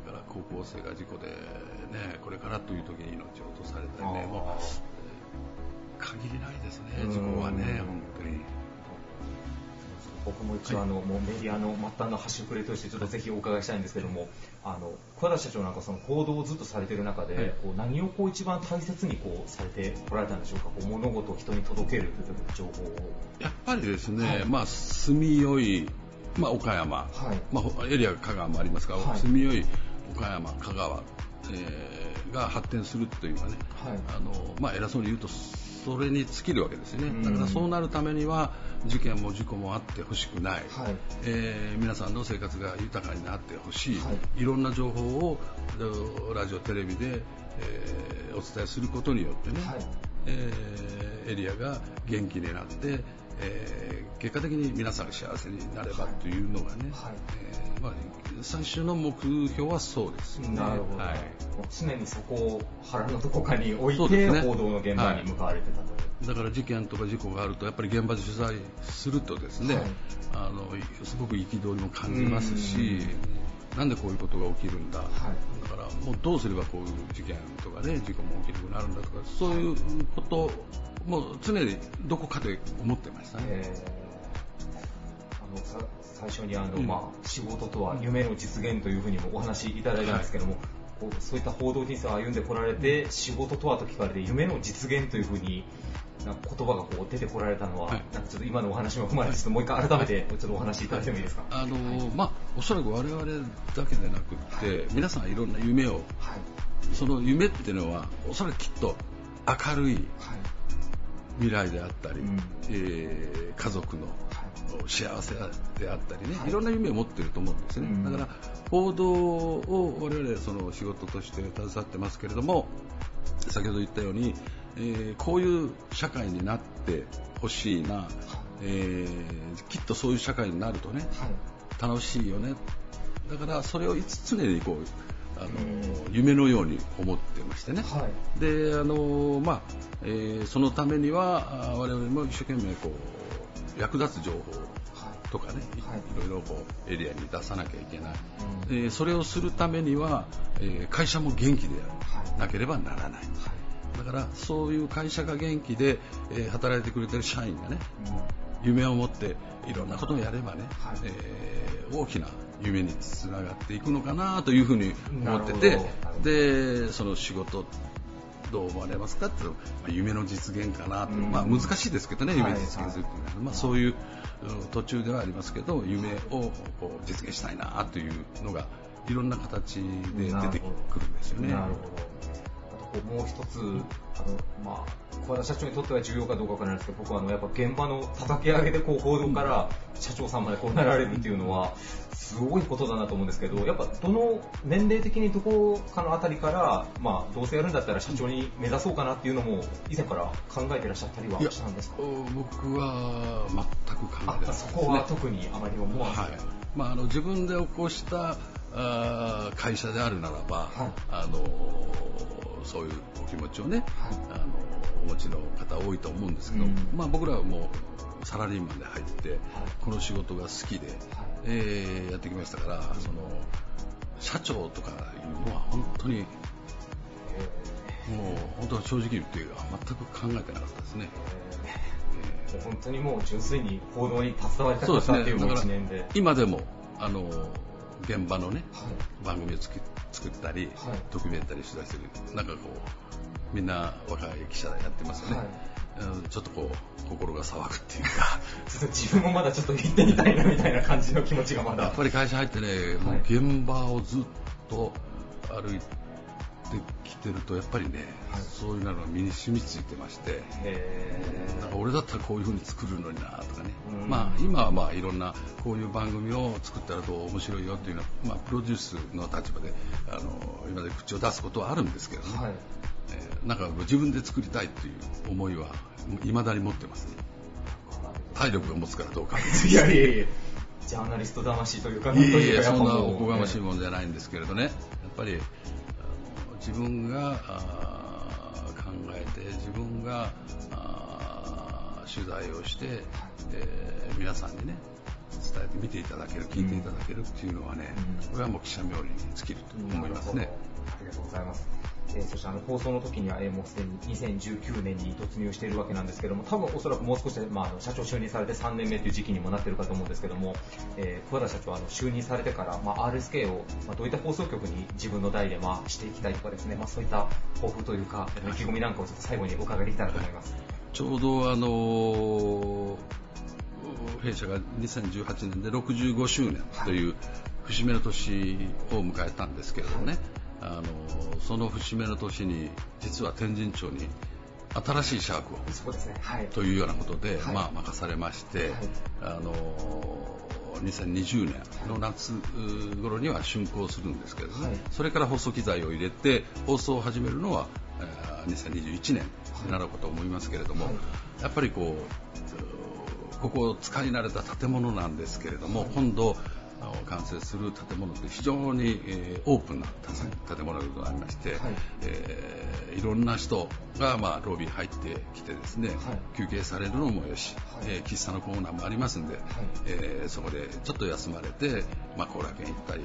それから高校生が事故で、ね、これからという時に命を落とされたりね。もう限りないですね事故はね本当に。僕も一応あの、もうメディアの末端の端くれとしてちょっとぜひお伺いしたいんですけども、あの桑田社長なんかその行動をずっとされてる中で、こう何をこう一番大切にこうされてこられたんでしょうか、こう物事を人に届けるという情報を。やっぱりですね、はい、まあ住みよい、まあ、岡山、はい、まあ、エリア香川もありますが、はい、住みよい岡山、香川、えー、が発展するというのはね、あのまあ、偉そうに言うとそれに尽きるわけですね。だからそうなるためには事件も事故もあってほしくない、はい、えー、皆さんの生活が豊かになってほしい、はい、いろんな情報をラジオテレビで、えー、お伝えすることによってね、はい、えーエリアが元気になって、えー結果的に皆さんが幸せになればというのがね、はい。えーまあ、最終の目標はそうですよね。なるほど、はい。もう常にそこを腹のどこかに置いて、ね。報道の現場に向かわれてたと。いう。だから事件とか事故があるとやっぱり現場で取材するとですね、はい。あのすごく憤りも感じますしなんでこういうことが起きるんだ、だからもうどうすればこういう事件とかね事故も起きなくなるんだとかそういうことも常にどこかで思ってましたね。えーあのさ最初にあの、うん。まあ、仕事とは夢の実現というふうにもお話しいただいたんですけども、こうそういった報道人生を歩んでこられて仕事とはと聞かれて夢の実現というふうに言葉がこう出てこられたのは、はい。なんかちょっと今のお話も踏まえてちょっともう一回改めてちょっとお話しいただいてもいいですか？あのまあ、おそらく我々だけでなくって皆さんいろんな夢をはい。その夢っていうのはおそらくきっと明るいはい未来であったり、うん。えー家族の幸せであったりね、はい。い、ろんな夢を持ってると思うんですね、うん。だから報道を我々その仕事として携わってますけれども先ほど言ったように、えーこういう社会になってほしいな、えーきっとそういう社会になるとねはい。楽しいよね。だからそれをいつ常にこうあの夢のように思ってましてね、はい。であのまあえーそのためにはあ我々も一生懸命こう役立つ情報とかね、い。はい。いろいろこうエリアに出さなきゃいけない、うん。えーそれをするためには、えー会社も元気ではい。なければならない、だからそういう会社が元気で、えー働いてくれてる社員がね夢を持っていろんなことをやればね、はい。えー大きな夢につながっていくのかなというふうに思っててでその仕事どう思われますかって言うとまあ夢の実現かなと、うん。まあ、難しいですけどねはい。夢実現するっていうのは、まあ、そういううん途中ではありますけど夢を実現したいなというのがいろんな形で出てくるんですよね。なるほど。もう一つ、あの、まあ、小田社長にとっては重要かどうかわからないですけど、僕はあの、やっぱ現場の叩き上げでこう報道から社長さんまでこうなられるっていうのは、すごいことだなと思うんですけど、やっぱどの年齢的にどこかのあたりから、まあ、どうせやるんだったら社長に目指そうかなっていうのも、以前から考えてらっしゃったりはしたんですか？僕は全く考えてなかったあ、ですね。そこは特にあまり思わず。はい。まあ、あの自分で起こしたあー会社であるならば、はい。あのそういうお気持ちをね、はい。あのお持ちの方多いと思うんですけど、うん。まあ、僕らはもうサラリーマンで入って、この仕事が好きで、えーやってきましたからその社長とかいうのは本当にもう本当は正直言って全く考えてなかったですね。えー。本当にもう純粋に報道に携わりた。かったっていうもうだから一年で。今でもあの現場のねはい。番組を作作ったり、はい。ドキュメンタリー取材してるなんかこうみんな若い記者やってますよね、はい。うんちょっとこう心が騒ぐっていうか。<laughs> 自分もまだちょっと行ってみたいなみたいな感じの気持ちがまだ。やっぱり会社入ってね、もうはい現場をずっと歩いてきてるとやっぱりね、はい。そういうのが身に染みついてまして、へなんか俺だったらこういう風に作るのになとかね、うん。まあ今はまあいろんなこういう番組を作ったらどう面白いよっていうのは、まあプロデュースの立場であの今まで口を出すことはあるんですけどね、ーはい。えーなんか自分で作りたいっていう思いは未だに持ってますね。体力が持つからどうか。<laughs> いやいやいや、ジャーナリスト魂というか、いやいや、そんなおこがましいものじゃないんですけれどね、やっぱり自分が考えて、自分が取材をして、えー皆さんにね、伝えて見ていただける、聞いていただけるっていうのはね、うんこれはもう記者冥利に尽きると思いますね。ありがとうございます。えーそしてあの放送の時には、えーもうすでに2019年に突入しているわけなんですけども、多分おそらくもう少しで、まあ、あの社長就任されて3年目という時期にもなっているかと思うんですけども、えー、桑田社長はあの就任されてから、まあ、RSK を、まあ、どういった放送局に自分の代で、まあ、していきたいとかですね、まあ、そういった抱負というか、意気込みなんかをちょっと最後にお伺いできたらと思います。ちょうどあの弊社が2018年で65周年という節目の年を迎えたんですけれどもね、あのその節目の年に実は天神町に新しい社屋をね。はい。というようなことで、はい。まあ、任されまして、はい。あの2020年の夏頃には竣工するんですけれども、それから放送機材を入れて放送を始めるのは2021年になろうかと思いますけれども、やっぱりこうここ使い慣れた建物なんですけれども、今度完成する建物って非常に、えー、オープンな建物でございまして、はい。えー、いろんな人が、まあ、ロビー入ってきてですね、はい、休憩されるのもよし、はい、えー、喫茶のコーナーもありますんで、はい。えー、そこでちょっと休まれてまあ、後楽園行ったり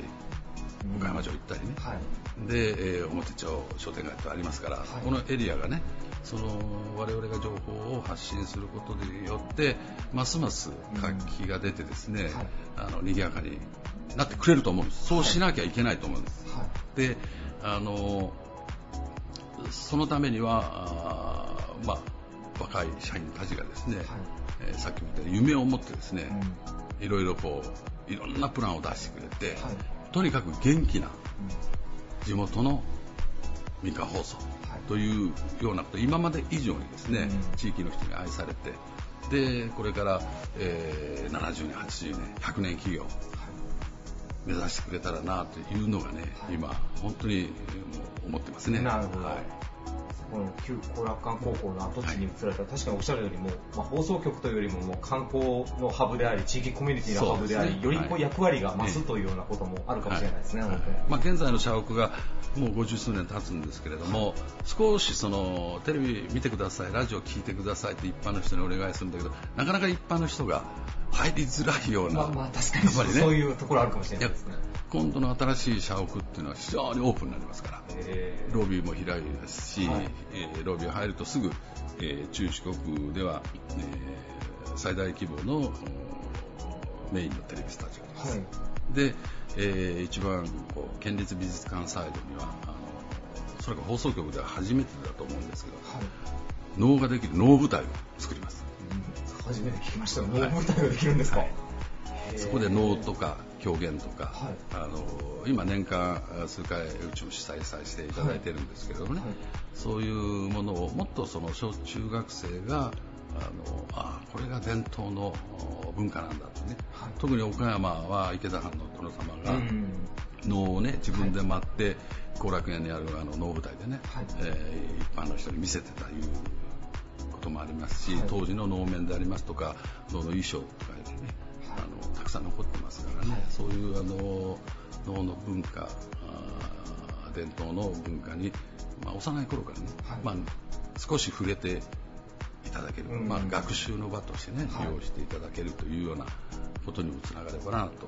岡山城行ったりね、はい、で、えー、表町商店街とありますから、はい、このエリアがねその我々が情報を発信することによってますます活気が出てですね、うんはい、あの賑やかになってくれると思うんです。そうしなきゃいけないと思うんです、はい、であのそのためにはあ、まあ、若い社員たちがですね、はい。えー、さっきも言った夢を持ってですね、うん、いろいろこういろんなプランを出してくれて、とにかく元気な地元の民間放送というようなこと今まで以上にですね、地域の人に愛されてでこれから、えー、70年80年100年企業目指してくれたらなというのがね、今本当に思ってますね。なるほど、はいこの旧後楽館高校の跡地に移られた、はい、確かにおっしゃるよりも、まあ、放送局というよりももう観光のハブであり地域コミュニティのハブであり、ね、よりこう役割が増すというようなこともあるかもしれないですね、はい、本当に。まあ、現在の社屋がもう50数年経つんですけれども、はい、少しそのテレビ見てくださいラジオ聞いてくださいって一般の人にお願いするんだけどなかなか一般の人が入りづらいような、まあ、まあ確かに、ね、そういうところあるかもしれないですね今度の新しい社屋っていうのは非常にオープンになりますから、ロビーも広いですし、はい、えー、ロビー入るとすぐ、えー、中四国では、えー、最大規模のメインのテレビスタジオです。はい、で、えー、一番こう県立美術館サイドにはあのそれが放送局では初めてだと思うんですけど、はい、能ができる能舞台を作ります。うん、初めて聞きました。能舞台ができるんですか、そこで能とか表現とか、はい、あの今年間数回うちも主催させていただいてるんですけどもね、はい。はい、そういうものをもっとその小中学生があのあこれが伝統の文化なんだとね、特に岡山は池田藩の殿様が能をね自分で待って後楽園にあるあの能舞台でね、えー、一般の人に見せてたいうこともありますし、当時の能面でありますとか能の衣装とかねあのたくさん残ってますからね、はい、そういうあの能の文化伝統の文化に、まあ、幼い頃からね、はい、まあ、少し触れていただける、うん、まあ、学習の場としてね、利用していただけるというようなことにもつながればなと。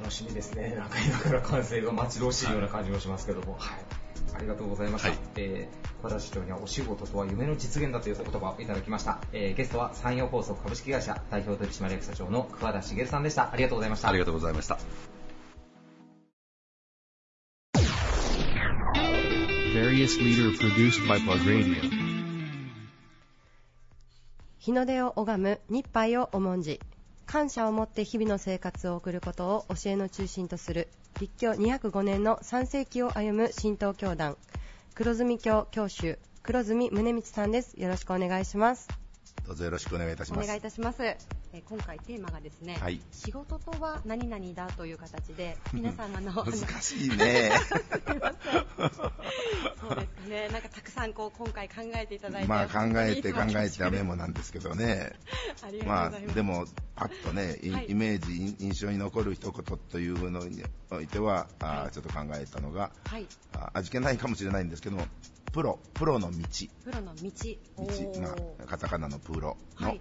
楽しみですね。なんか今から完成が待ち遠しいような感じもしますけども、はい、ありがとうございました。はい、えー、和田市長にはお仕事とは夢の実現だというお言葉をいただきました。えー、ゲストは山陽放送株式会社代表取締役社長の桑田茂さんでした。ありがとうございました。ありがとうございました。日の出を拝む日杯を重んじ感謝を持って日々の生活を送ることを教えの中心とする立教205年の3世紀を歩む神道教団。黒住教教主黒住宗光さんです。よろしくお願いします。どうぞよろしくお願いいたします。お願いいたしますえ今回テーマがですね、はい、仕事とは何々だという形で皆さんあの難しいね。<laughs> そうですね。なんかたくさんこう今回考えていただいてまあ考えて考えてメモなんですけどね。まあでもパッとね、はい、イメージ印象に残る一言というのにおいては、はい、あちょっと考えたのが、はい、あ味気ないかもしれないんですけどもプロプロの道。プロの道。道、まあ、カタカナのプロの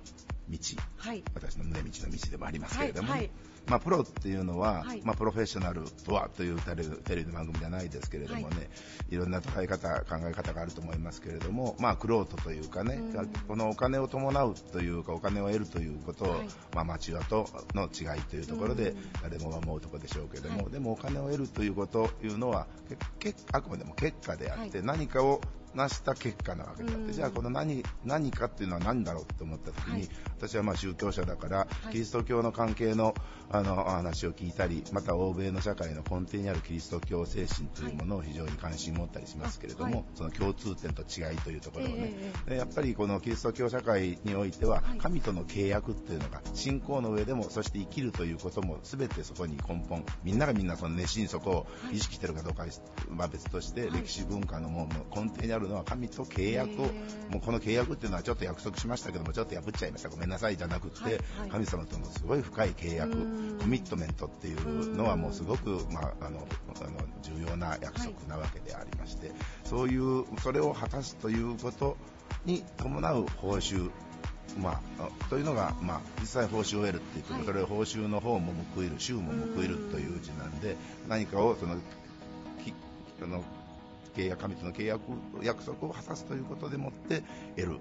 道、はい、私の胸道の道でもありますけれども、はいはい、まあ、プロっていうのは、はい、まあ、プロフェッショナルとはというテレビの番組じゃないですけれどもね、はい、いろんな捉え方、考え方があると思いますけれども、まあ、クロートというかね、うん、このお金を伴うというか、お金を得るということを、はい、まあ、町屋との違いというところで、誰も思うところでしょうけれども、でもお金を得るというこというのは、あくまでも結果であって、何かをなした結果なわけであって、じゃあこの何何かっていうのは何だろうと思った時に、はい、私はまあ宗教者だから、はい、キリスト教の関係のあの話を聞いたりまた欧米の社会の根底にあるキリスト教精神というものを非常に関心を持ったりしますけれども、はい、その共通点と違いというところをね、えー、やっぱりこのキリスト教社会においては、神との契約っていうのが信仰の上でもそして生きるということも全てそこに根本みんながみんなその熱心にそこを意識してるかどうかは別として、歴史文化のもの根底にあるるのは神と契約を、もうこの契約っていうのはちょっと約束しましたけども、ちょっと破っちゃいました、ごめんなさい。じゃなくて、神様とのすごい深い契約、コミットメントっていうのはもうすごく、まあ、あのあの重要な約束なわけでありまして、そういう、それを果たすということに伴う報酬、まあ、というのが、まあ、実際報酬を得るっていうこと、はい、それを報酬の方も報いる、週も報いるという字なんで、何かをそのきあの契約、神との契約、約束を果たすということでもって得る。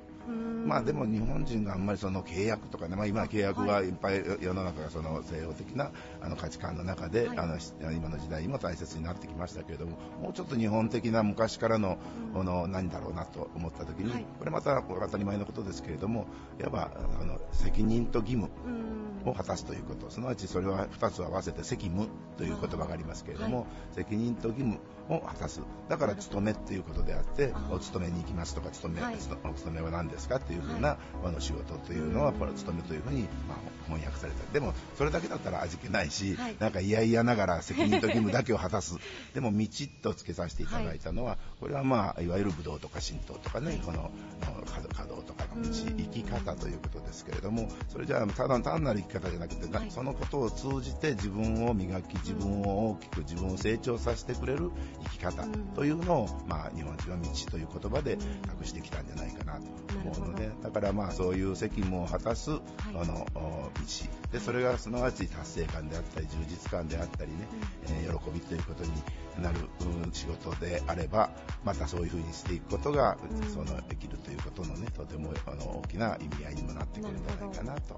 まあでも日本人があんまりその契約とかね、まあ、今契約はい。っぱい世の中がその西洋的なあの価値観の中で、はい、あの今の時代にも大切になってきましたけれどももうちょっと日本的な昔からのこの何だろうなと思った時に、はい、これまた当たり前のことですけれどもいわばあの責任と義務を果たすということ。すなわちそれは2つ合わせて責務という言葉がありますけれども、はい、責任と義務を果たす。だから勤めっていうことであってお勤めに行きますとか勤め、はい、お勤めは何ですか？っていうふうな、あの仕事というのはこれ勤めというふうに、まあ、翻訳された。でもそれだけだったら味気ないし、はい、なんか嫌々ながら責任と義務だけを果たす。<laughs> でも道とつけさせていただいたのは、これはまあいわゆる武道とか神道とかね、この稼働とかの道生き方ということですけれどもそれじゃあただ単なる生き方じゃなくて、そのことを通じて自分を磨き自分を大きく自分を成長させてくれる生き方というのを、まあ、日本人は道という言葉で託してきたんじゃないかなと思うのでだからまあそういう責務を果たす、あの道。でそれがすなわち達成感であったり充実感であったりね、えー、喜びということになる、仕事であればまたそういうふうにしていくことが、そのできるということのねとてもあの大きな意味合いにもなってくるんじゃないかなと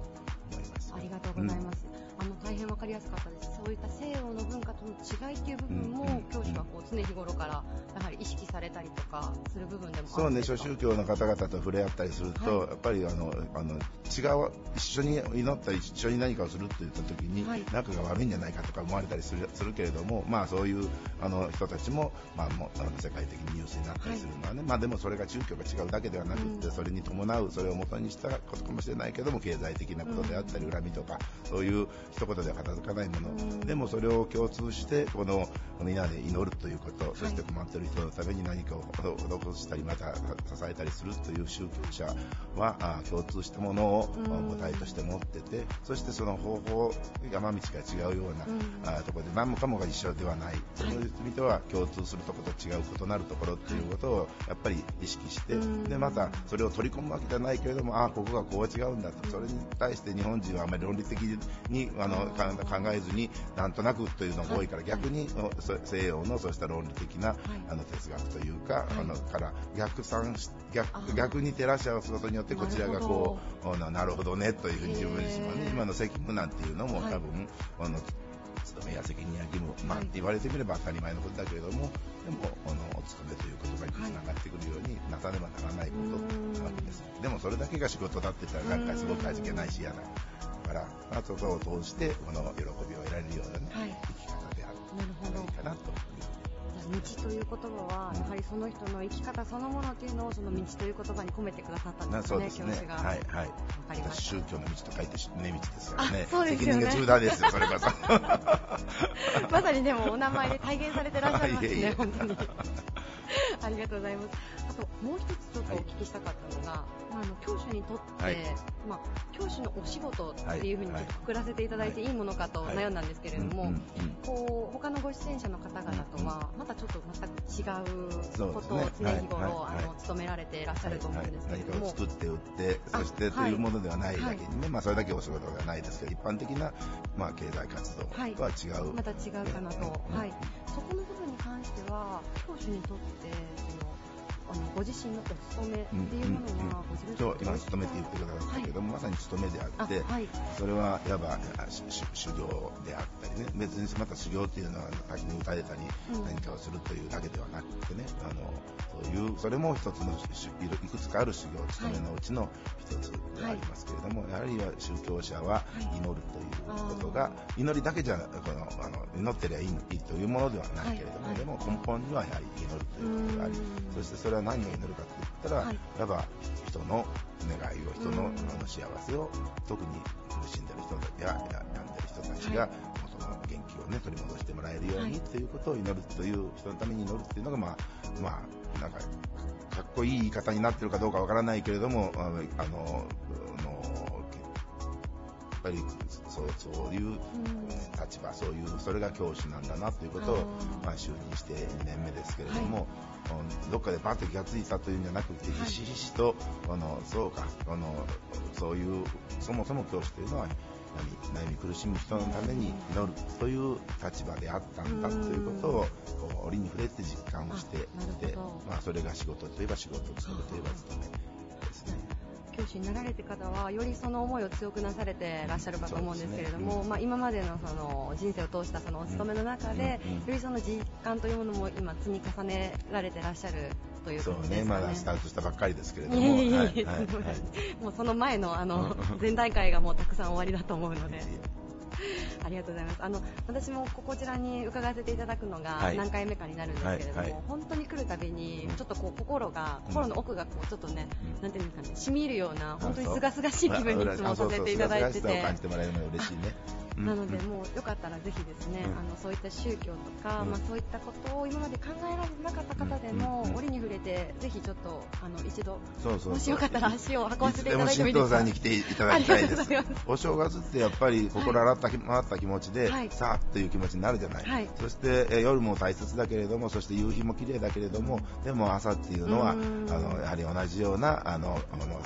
思います。ありがとうございます。うんあの大変わかりやすかったです。そういった西洋の文化との違いっていう部分も、教師はこう常日頃からやはり意識されたりとかする部分でもそうね、諸宗教の方々と触れ合ったりすると、はい、やっぱりあのあの違う一緒に祈ったり一緒に何かをするって言った時に、はい、仲が悪いんじゃないかとか思われたりするするけれども、まあそういうあの人たちもまあもうあの世界的にニュースになったりするのはね、はい、まあでもそれが宗教が違うだけではなくて、うん、それに伴うそれを元にしたことかもしれないけども経済的なことであったり、恨みとかそういう一言では片付かかないもの、でもそれを共通してこのみんなで祈るということ、そして困っている人のために何かを施したりまた支えたりするという宗教者は共通したものを母体として持っててそしてその方法山道が違うような、ところで何もかもが一緒ではない。その意味では共通するところと違う異なるところっていうことをやっぱり意識してでまたそれを取り込むわけじゃないけれどもああここがこう違うんだと。それに対して日本人はあまり論理的にあの考考えずになんとなくというのが多いから、逆に西洋のそうした論理的な、あの哲学というか、あのから逆算逆逆に照らし合わすことによってこちらがこうななるほどねというふうに自分自身はね今の責務なんていうのも多分、あの務めや責任や義務、まあ、言われてみれば当たり前のことだけれども、でも、あの、お勤めという言葉につながってくるようになさねばならないことなわけです。でも、それだけが仕事だって言ったら、なんかすごく味気ないし嫌な。から、まあ、そこを通してこの喜びを得られるような、ねはい、生き方である。といいかなと道という言葉は、やはりその人の生き方そのものっていうのをその道という言葉に込めてくださったんですね、すね教師が。はい、はい。私、宗教の道と書いて、ね、道ですからね。そうですよね。責任が重大ですよ、それこそ。<laughs> まさにでも、お名前で体現されてらっしゃいますね、いえいえ本当に。<laughs> ありがとうございます。あと、もう一つちょっとお聞きしたかったのが、はい、まあ、あの教師にとって、はい、まあ、教師のお仕事っていうふうにちょっとくくらせていただいてい。いものかと悩んだんですけれども、こう他のご出演者の方々とはまたちょっと全く違うことを常日頃、あの務められていらっしゃると思うんですけれども、何かを作って売ってそしてとい。うものではない。だけにね、まあ、それだけお仕事ではない。ですけど一般的な、まあ、経済活動とは違う、また違うかなと、はい、そこの部分に関しては教師にとってそのあのご自身のお勤めっていうものは、ご自分で、今、勤めって言ってくださったけども、はい、まさに勤めであって、はい、それはいわば修行であったりね、別にまた修行っていうのは、滝に打たれたり、何かをするというだけではなくてね、あのそういう、それも一つの、いくつかある修行、勤めのうちの一つでありますけれども、やはり宗教者は祈るということが、祈りだけじゃこのあの祈ってりゃいいというものではないけれども、でも根本にはやはり祈るということがあり、そしてそれは何を祈るかって言ったら、はい、いわば人の願いを人の,、あの幸せを特に苦しんでる人や病んでる人たちが、その元気気をね取り戻してもらえるようにっていうことを祈るという人のために祈るっていうのがまあまあなんかかっこいい言い方になってるかどうかわからないけれどもあのぱりそうそういう立場、そういうそれが教師なんだなということをまあ、就任して2年目ですけれども、はい、どっかでパッと気がついたというんじゃなくて、ひしひしと、あのそうかあの、そういうそもそも教師というのは悩み苦しむ人のために祈るという立場であったんだということを折に触れて実感をしていて、まあ、それが仕事といえば仕事務めといえば務め教師になられて方はよりその思いを強くなされてらっしゃるかと思うんですけれども、ねうん、まあ、今までのその人生を通したそのお勤めの中で、うんうん、よりその実感というものも今積み重ねられてらっしゃるというそうね、まだスタートしたばっかりですけれども、もうその前のあの前段階がもうたくさん終わりだと思うので。<laughs> ありがとうございます。あの私もこちらに伺わせていただくのが何回目かになるんですけれども、はい。はい。はい、本当に来るたびにちょっとこう心が、心の奥がこうちょっとね、うん、なんていうんですかね、染み入るような本当に清々しい気分にいつもさせていただいてて。てもらえるの嬉しいね。<laughs> なので、もうよかったらぜひですね、あのそういった宗教とか、まあ、そういったことを今まで考えられなかった方でも、折に触れて、ぜひちょっとあの一度もしよかったら足を運ばせていただいてもいいですか。さんに来ていただきたいです。お正月ってやっぱり心洗った回った気持ちで、さあという気持ちになるじゃない。そしてえ夜も大切だけれども、そして夕日も綺麗だけれども、でも朝っていうのはあのやはり同じようなあのあの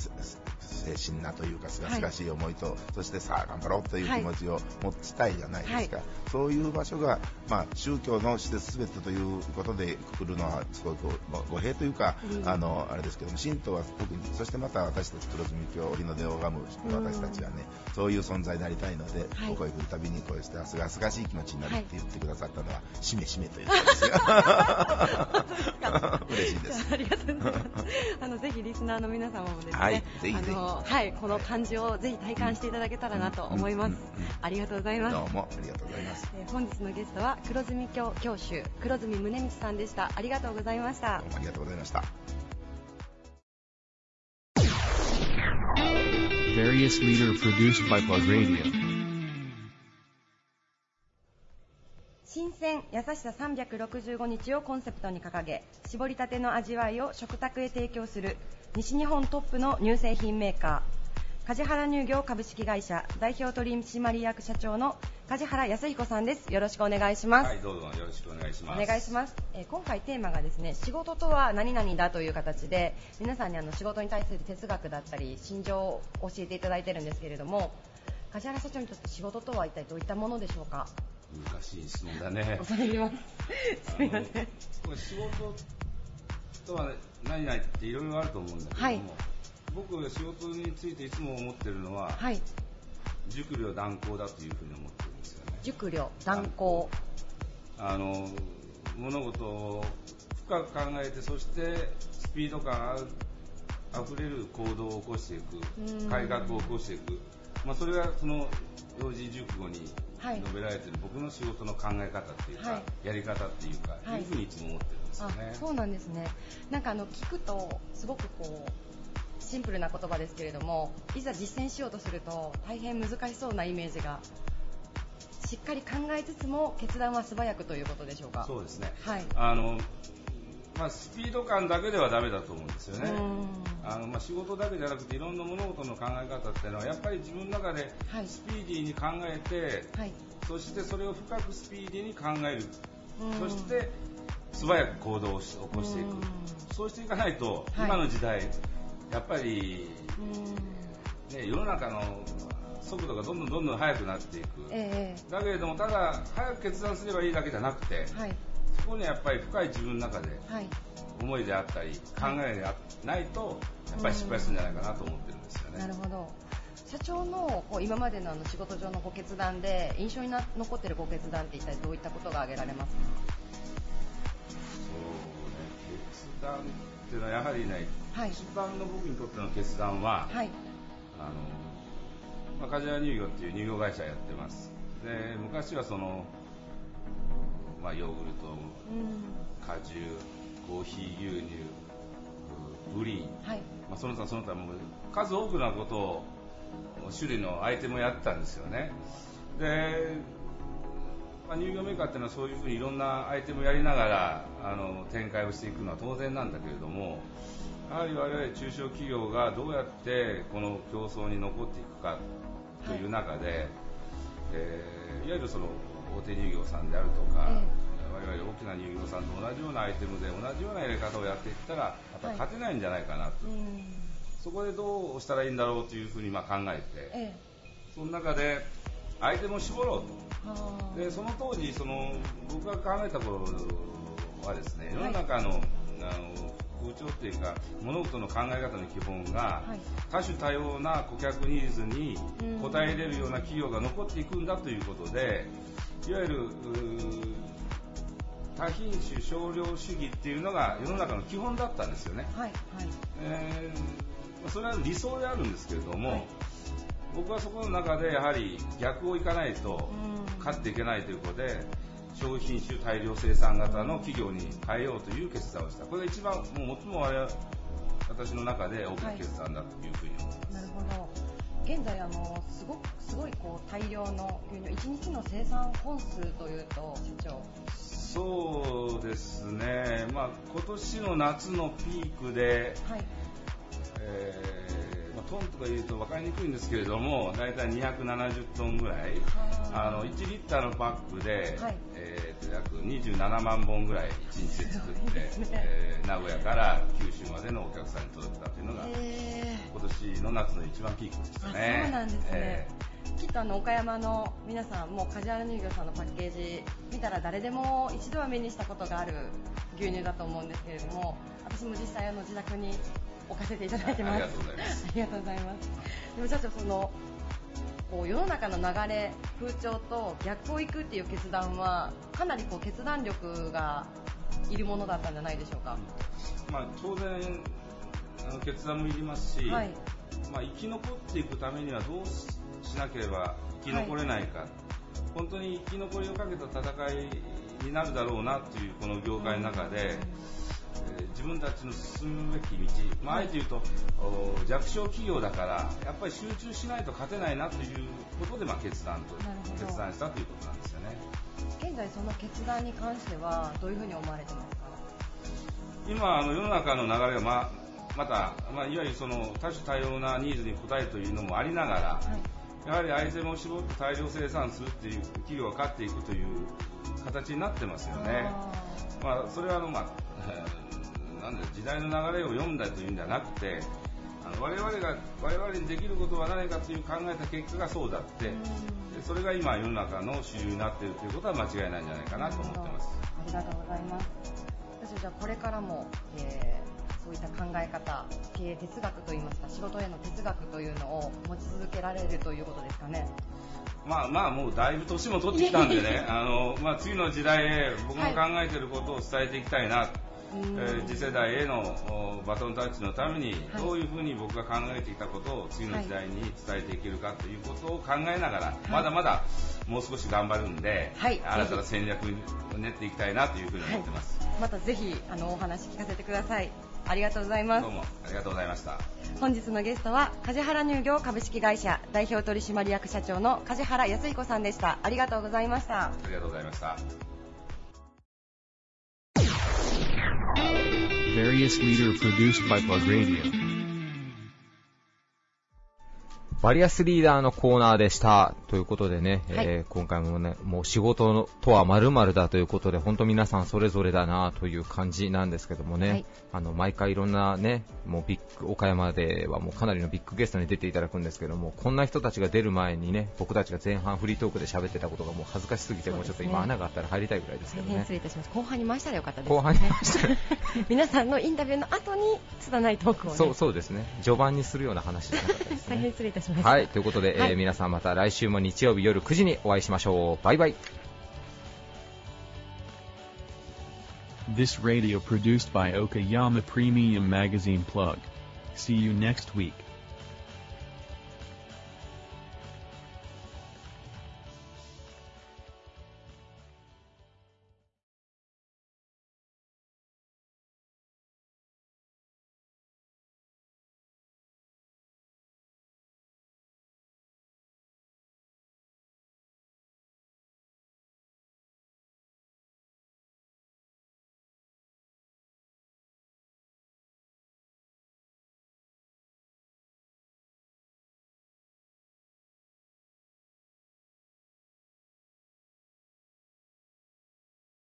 精神なというか、すがすがしい思いと、はい、そしてさあ頑張ろうという気持ちを持ちたいじゃないですか。はい、そういう場所が、まあ、宗教の施設すべてということでくくるのは、すごく語弊というか、うん、あの、あれですけども、神道は特に、そしてまた私たち黒住教、日の出を拝む私たちはね、うん、そういう存在になりたいので、はい、ここへ来るたびにこうして、すがすがしい気持ちになるって言ってくださったのは、しめしめという <laughs> ことですよ。<laughs> 嬉しいです。ありがとうございます。あの、ぜひリスナーの皆様もですね、はい、ぜひぜひ。はい、この感じをぜひ体感していただけたらなと思います。ありがとうございます。どうもありがとうございます。えー、本日のゲストは黒住教教習黒住宗道さんでした。ありがとうございました。どうもありがとうございました。Various leader produced by Plug Radio. 新鮮優しさ365日をコンセプトに掲げ絞りたての味わいを食卓へ提供する西日本トップの乳製品メーカー梶原乳業株式会社代表取締役社長の梶原康彦さんです。よろしくお願いします。はいどうぞよろしくお願いします。お願いします、えー、今回テーマがですね仕事とは何々だという形で皆さんにあの仕事に対する哲学だったり心情を教えていただいてるんですけれども梶原社長にとって仕事とは一体どういったものでしょうか？難しい質問だね。恐れ入ります。すみません。仕事とは何々っていろいろあると思うんだけども、はい、僕が仕事についていつも思ってるのは、はい、熟慮断行だというふうに思ってるんですよね。熟慮断行。あの物事を深く考えてそしてスピード感あふれる行動を起こしていく改革を起こしていく、まあ、それがその幼児熟語に述べられている僕の仕事の考え方っていうか、はい、やり方っていうか、はい、いうふうにいつも思ってるんですよね。そうなんですね。なんかあの聞くとすごくこうシンプルな言葉ですけれども、いざ実践しようとすると大変難しそうなイメージが。しっかり考えつつも決断は素早くということでしょうか？そうですね。はい。あのまあ、スピード感だけではダメだと思うんですよね。あのまあ、仕事だけじゃなくていろんな物事の考え方っていうのはやっぱり自分の中でスピーディーに考えて、はい、そしてそれを深くスピーディーに考える、そして素早く行動を起こしていく、そうしていかないと、今の時代、やっぱり、ね、世の中の速度がどんどんどんどん速くなっていく、えー、だけれどもただ早く決断すればいいだけじゃなくて、はい、そこにやっぱり深い自分の中で思いであったり、考えでないとやっぱり失敗するんじゃないかなと思ってるんですよね。なるほど。社長のこう今までのあの仕事上のご決断で印象に残っているご決断って一体どういったことが挙げられますか？そうね決断っていうのはやはりね、はい、一番の僕にとっての決断は、はい、あのまあ、梶原乳業っていう乳業会社やってます。で昔はそのまあ、ヨーグルト、果汁コーヒー牛乳プリン、はい。まあ、その他その他も数多くのことを種類のアイテムをやったんですよね。でまあ、乳業メーカーっていうのはそういうふうにいろんなアイテムをやりながらあの展開をしていくのは当然なんだけれどもやはり我々中小企業がどうやってこの競争に残っていくかという中で、はいえー、いわゆるその大手乳業さんであるとか、えー、我々大きな乳業さんと同じようなアイテムで同じようなやり方をやっていったらやっぱり勝てないんじゃないかなと、はい、そこでどうしたらいいんだろうというふうにまあ考えて、えー、その中でアイテムを絞ろうとでその当時その僕が考えた頃はですね世の中の,、あの風潮っていうか物事の考え方の基本が、はい、多種多様な顧客ニーズに応えれるような企業が残っていくんだということでいわゆる多品種少量主義っていうのが世の中の基本だったんですよね。はいはい。えー、それは理想であるんですけれども、はい僕はそこの中でやはり逆をいかないと勝っていけないということで、商品種大量生産型の企業に変えようという決断をした。これが一番、もう最も私の中で大きな決断だというふうに思います。はい、なるほど。現在あのすごくすごいこう大量の牛乳1日の生産本数というと社長そうですね、まあ、今年の夏のピークで、はいえートンとか言うと分かりにくいんですけれども大体270トンぐらい。あの1リッターのパックで、はい、えー、と約27万本ぐらい1日で作って、ね。えー、名古屋から九州までのお客さんに届けたというのが今年の夏の一番ピークでしたね。そうなんですね、えー、きっとあの岡山の皆さんも梶原乳業さんのパッケージ見たら誰でも一度は目にしたことがある牛乳だと思うんですけれども私も実際あの自宅に置かせていただいてます。ありがとうございます。ありがとうございます。でも社長そのこう世の中の流れ風潮と逆を行くっていう決断はかなりこう決断力がいるものだったんじゃないでしょうか。まあ当然あの決断もいりますし、はい、まあ生き残っていくためにはどうしなければ生き残れないか、はい、本当に生き残りをかけた戦いになるだろうなというこの業界の中で。うん自分たちの進むべき道、まあ、あえて言うと、弱小企業だからやっぱり集中しないと勝てないなということで、まあ、決断と決断したということなんですよね。現在その決断に関してはどういうふうに思われてますか？今あの世の中の流れが、まあ、また、まあ、いわゆるその多種多様なニーズに応えるというのもありながら、はい、やはりアイテムを絞って大量生産するっていう企業が勝っていくという形になってますよね。まあ、それはあの、まあなんだ時代の流れを読んだというんではなくてあの我々が我々にできることは何かという考えた結果がそうだってそれが今世の中の主流になっているということは間違いないんじゃないかなと思ってます。ありがとうございます。私じゃあこれからも、えー、そういった考え方経営哲学といいますか仕事への哲学というのを持ち続けられるということですかね。まあまあもうだいぶ年も取ってきたんでねあの、まあ、次の時代へ僕の考えていることを伝えていきたいな、はいえー、次世代へのバトンタッチのためにどういうふうに僕が考えていたことを次の時代に伝えていけるかということを考えながら、まだまだもう少し頑張るんで、はい、新たな戦略を練っていきたいなというふうに思ってます、はい、またぜひあのお話聞かせてください。ありがとうございます。どうもありがとうございました。本日のゲストは梶原乳業株式会社代表取締役社長の梶原康彦さんでした。ありがとうございました。ありがとうございました various leader produced by Plug Radio. バリアスリーダーのコーナーでした。ということでね、はい、えー、今回もね、もう仕事のとは〇〇だということで、本当皆さんそれぞれだなという感じなんですけどもね、はい、あの、毎回いろんなね、もうビッグ、岡山ではもうかなりのビッグゲストに出ていただくんですけども、こんな人たちが出る前にね、僕たちが前半フリートークで喋ってたことがもう恥ずかしすぎて、もうちょっと今穴があったら入りたいぐらいですけどね。失礼いたします。後半に回したらよかったです、ね。後半に回したら。<laughs> 皆さんのインタビューの後に、拙いトークを、ね、そう、そうですね。序盤にするような話じゃなかったです、ね。<laughs> 大変失礼いたしました。はい、ということで、はい、えー、皆さんまた来週も日曜日夜9時にお会いしましょう。バイバイ。This radio produced by Okayama Premium Magazine Plug. See you next week.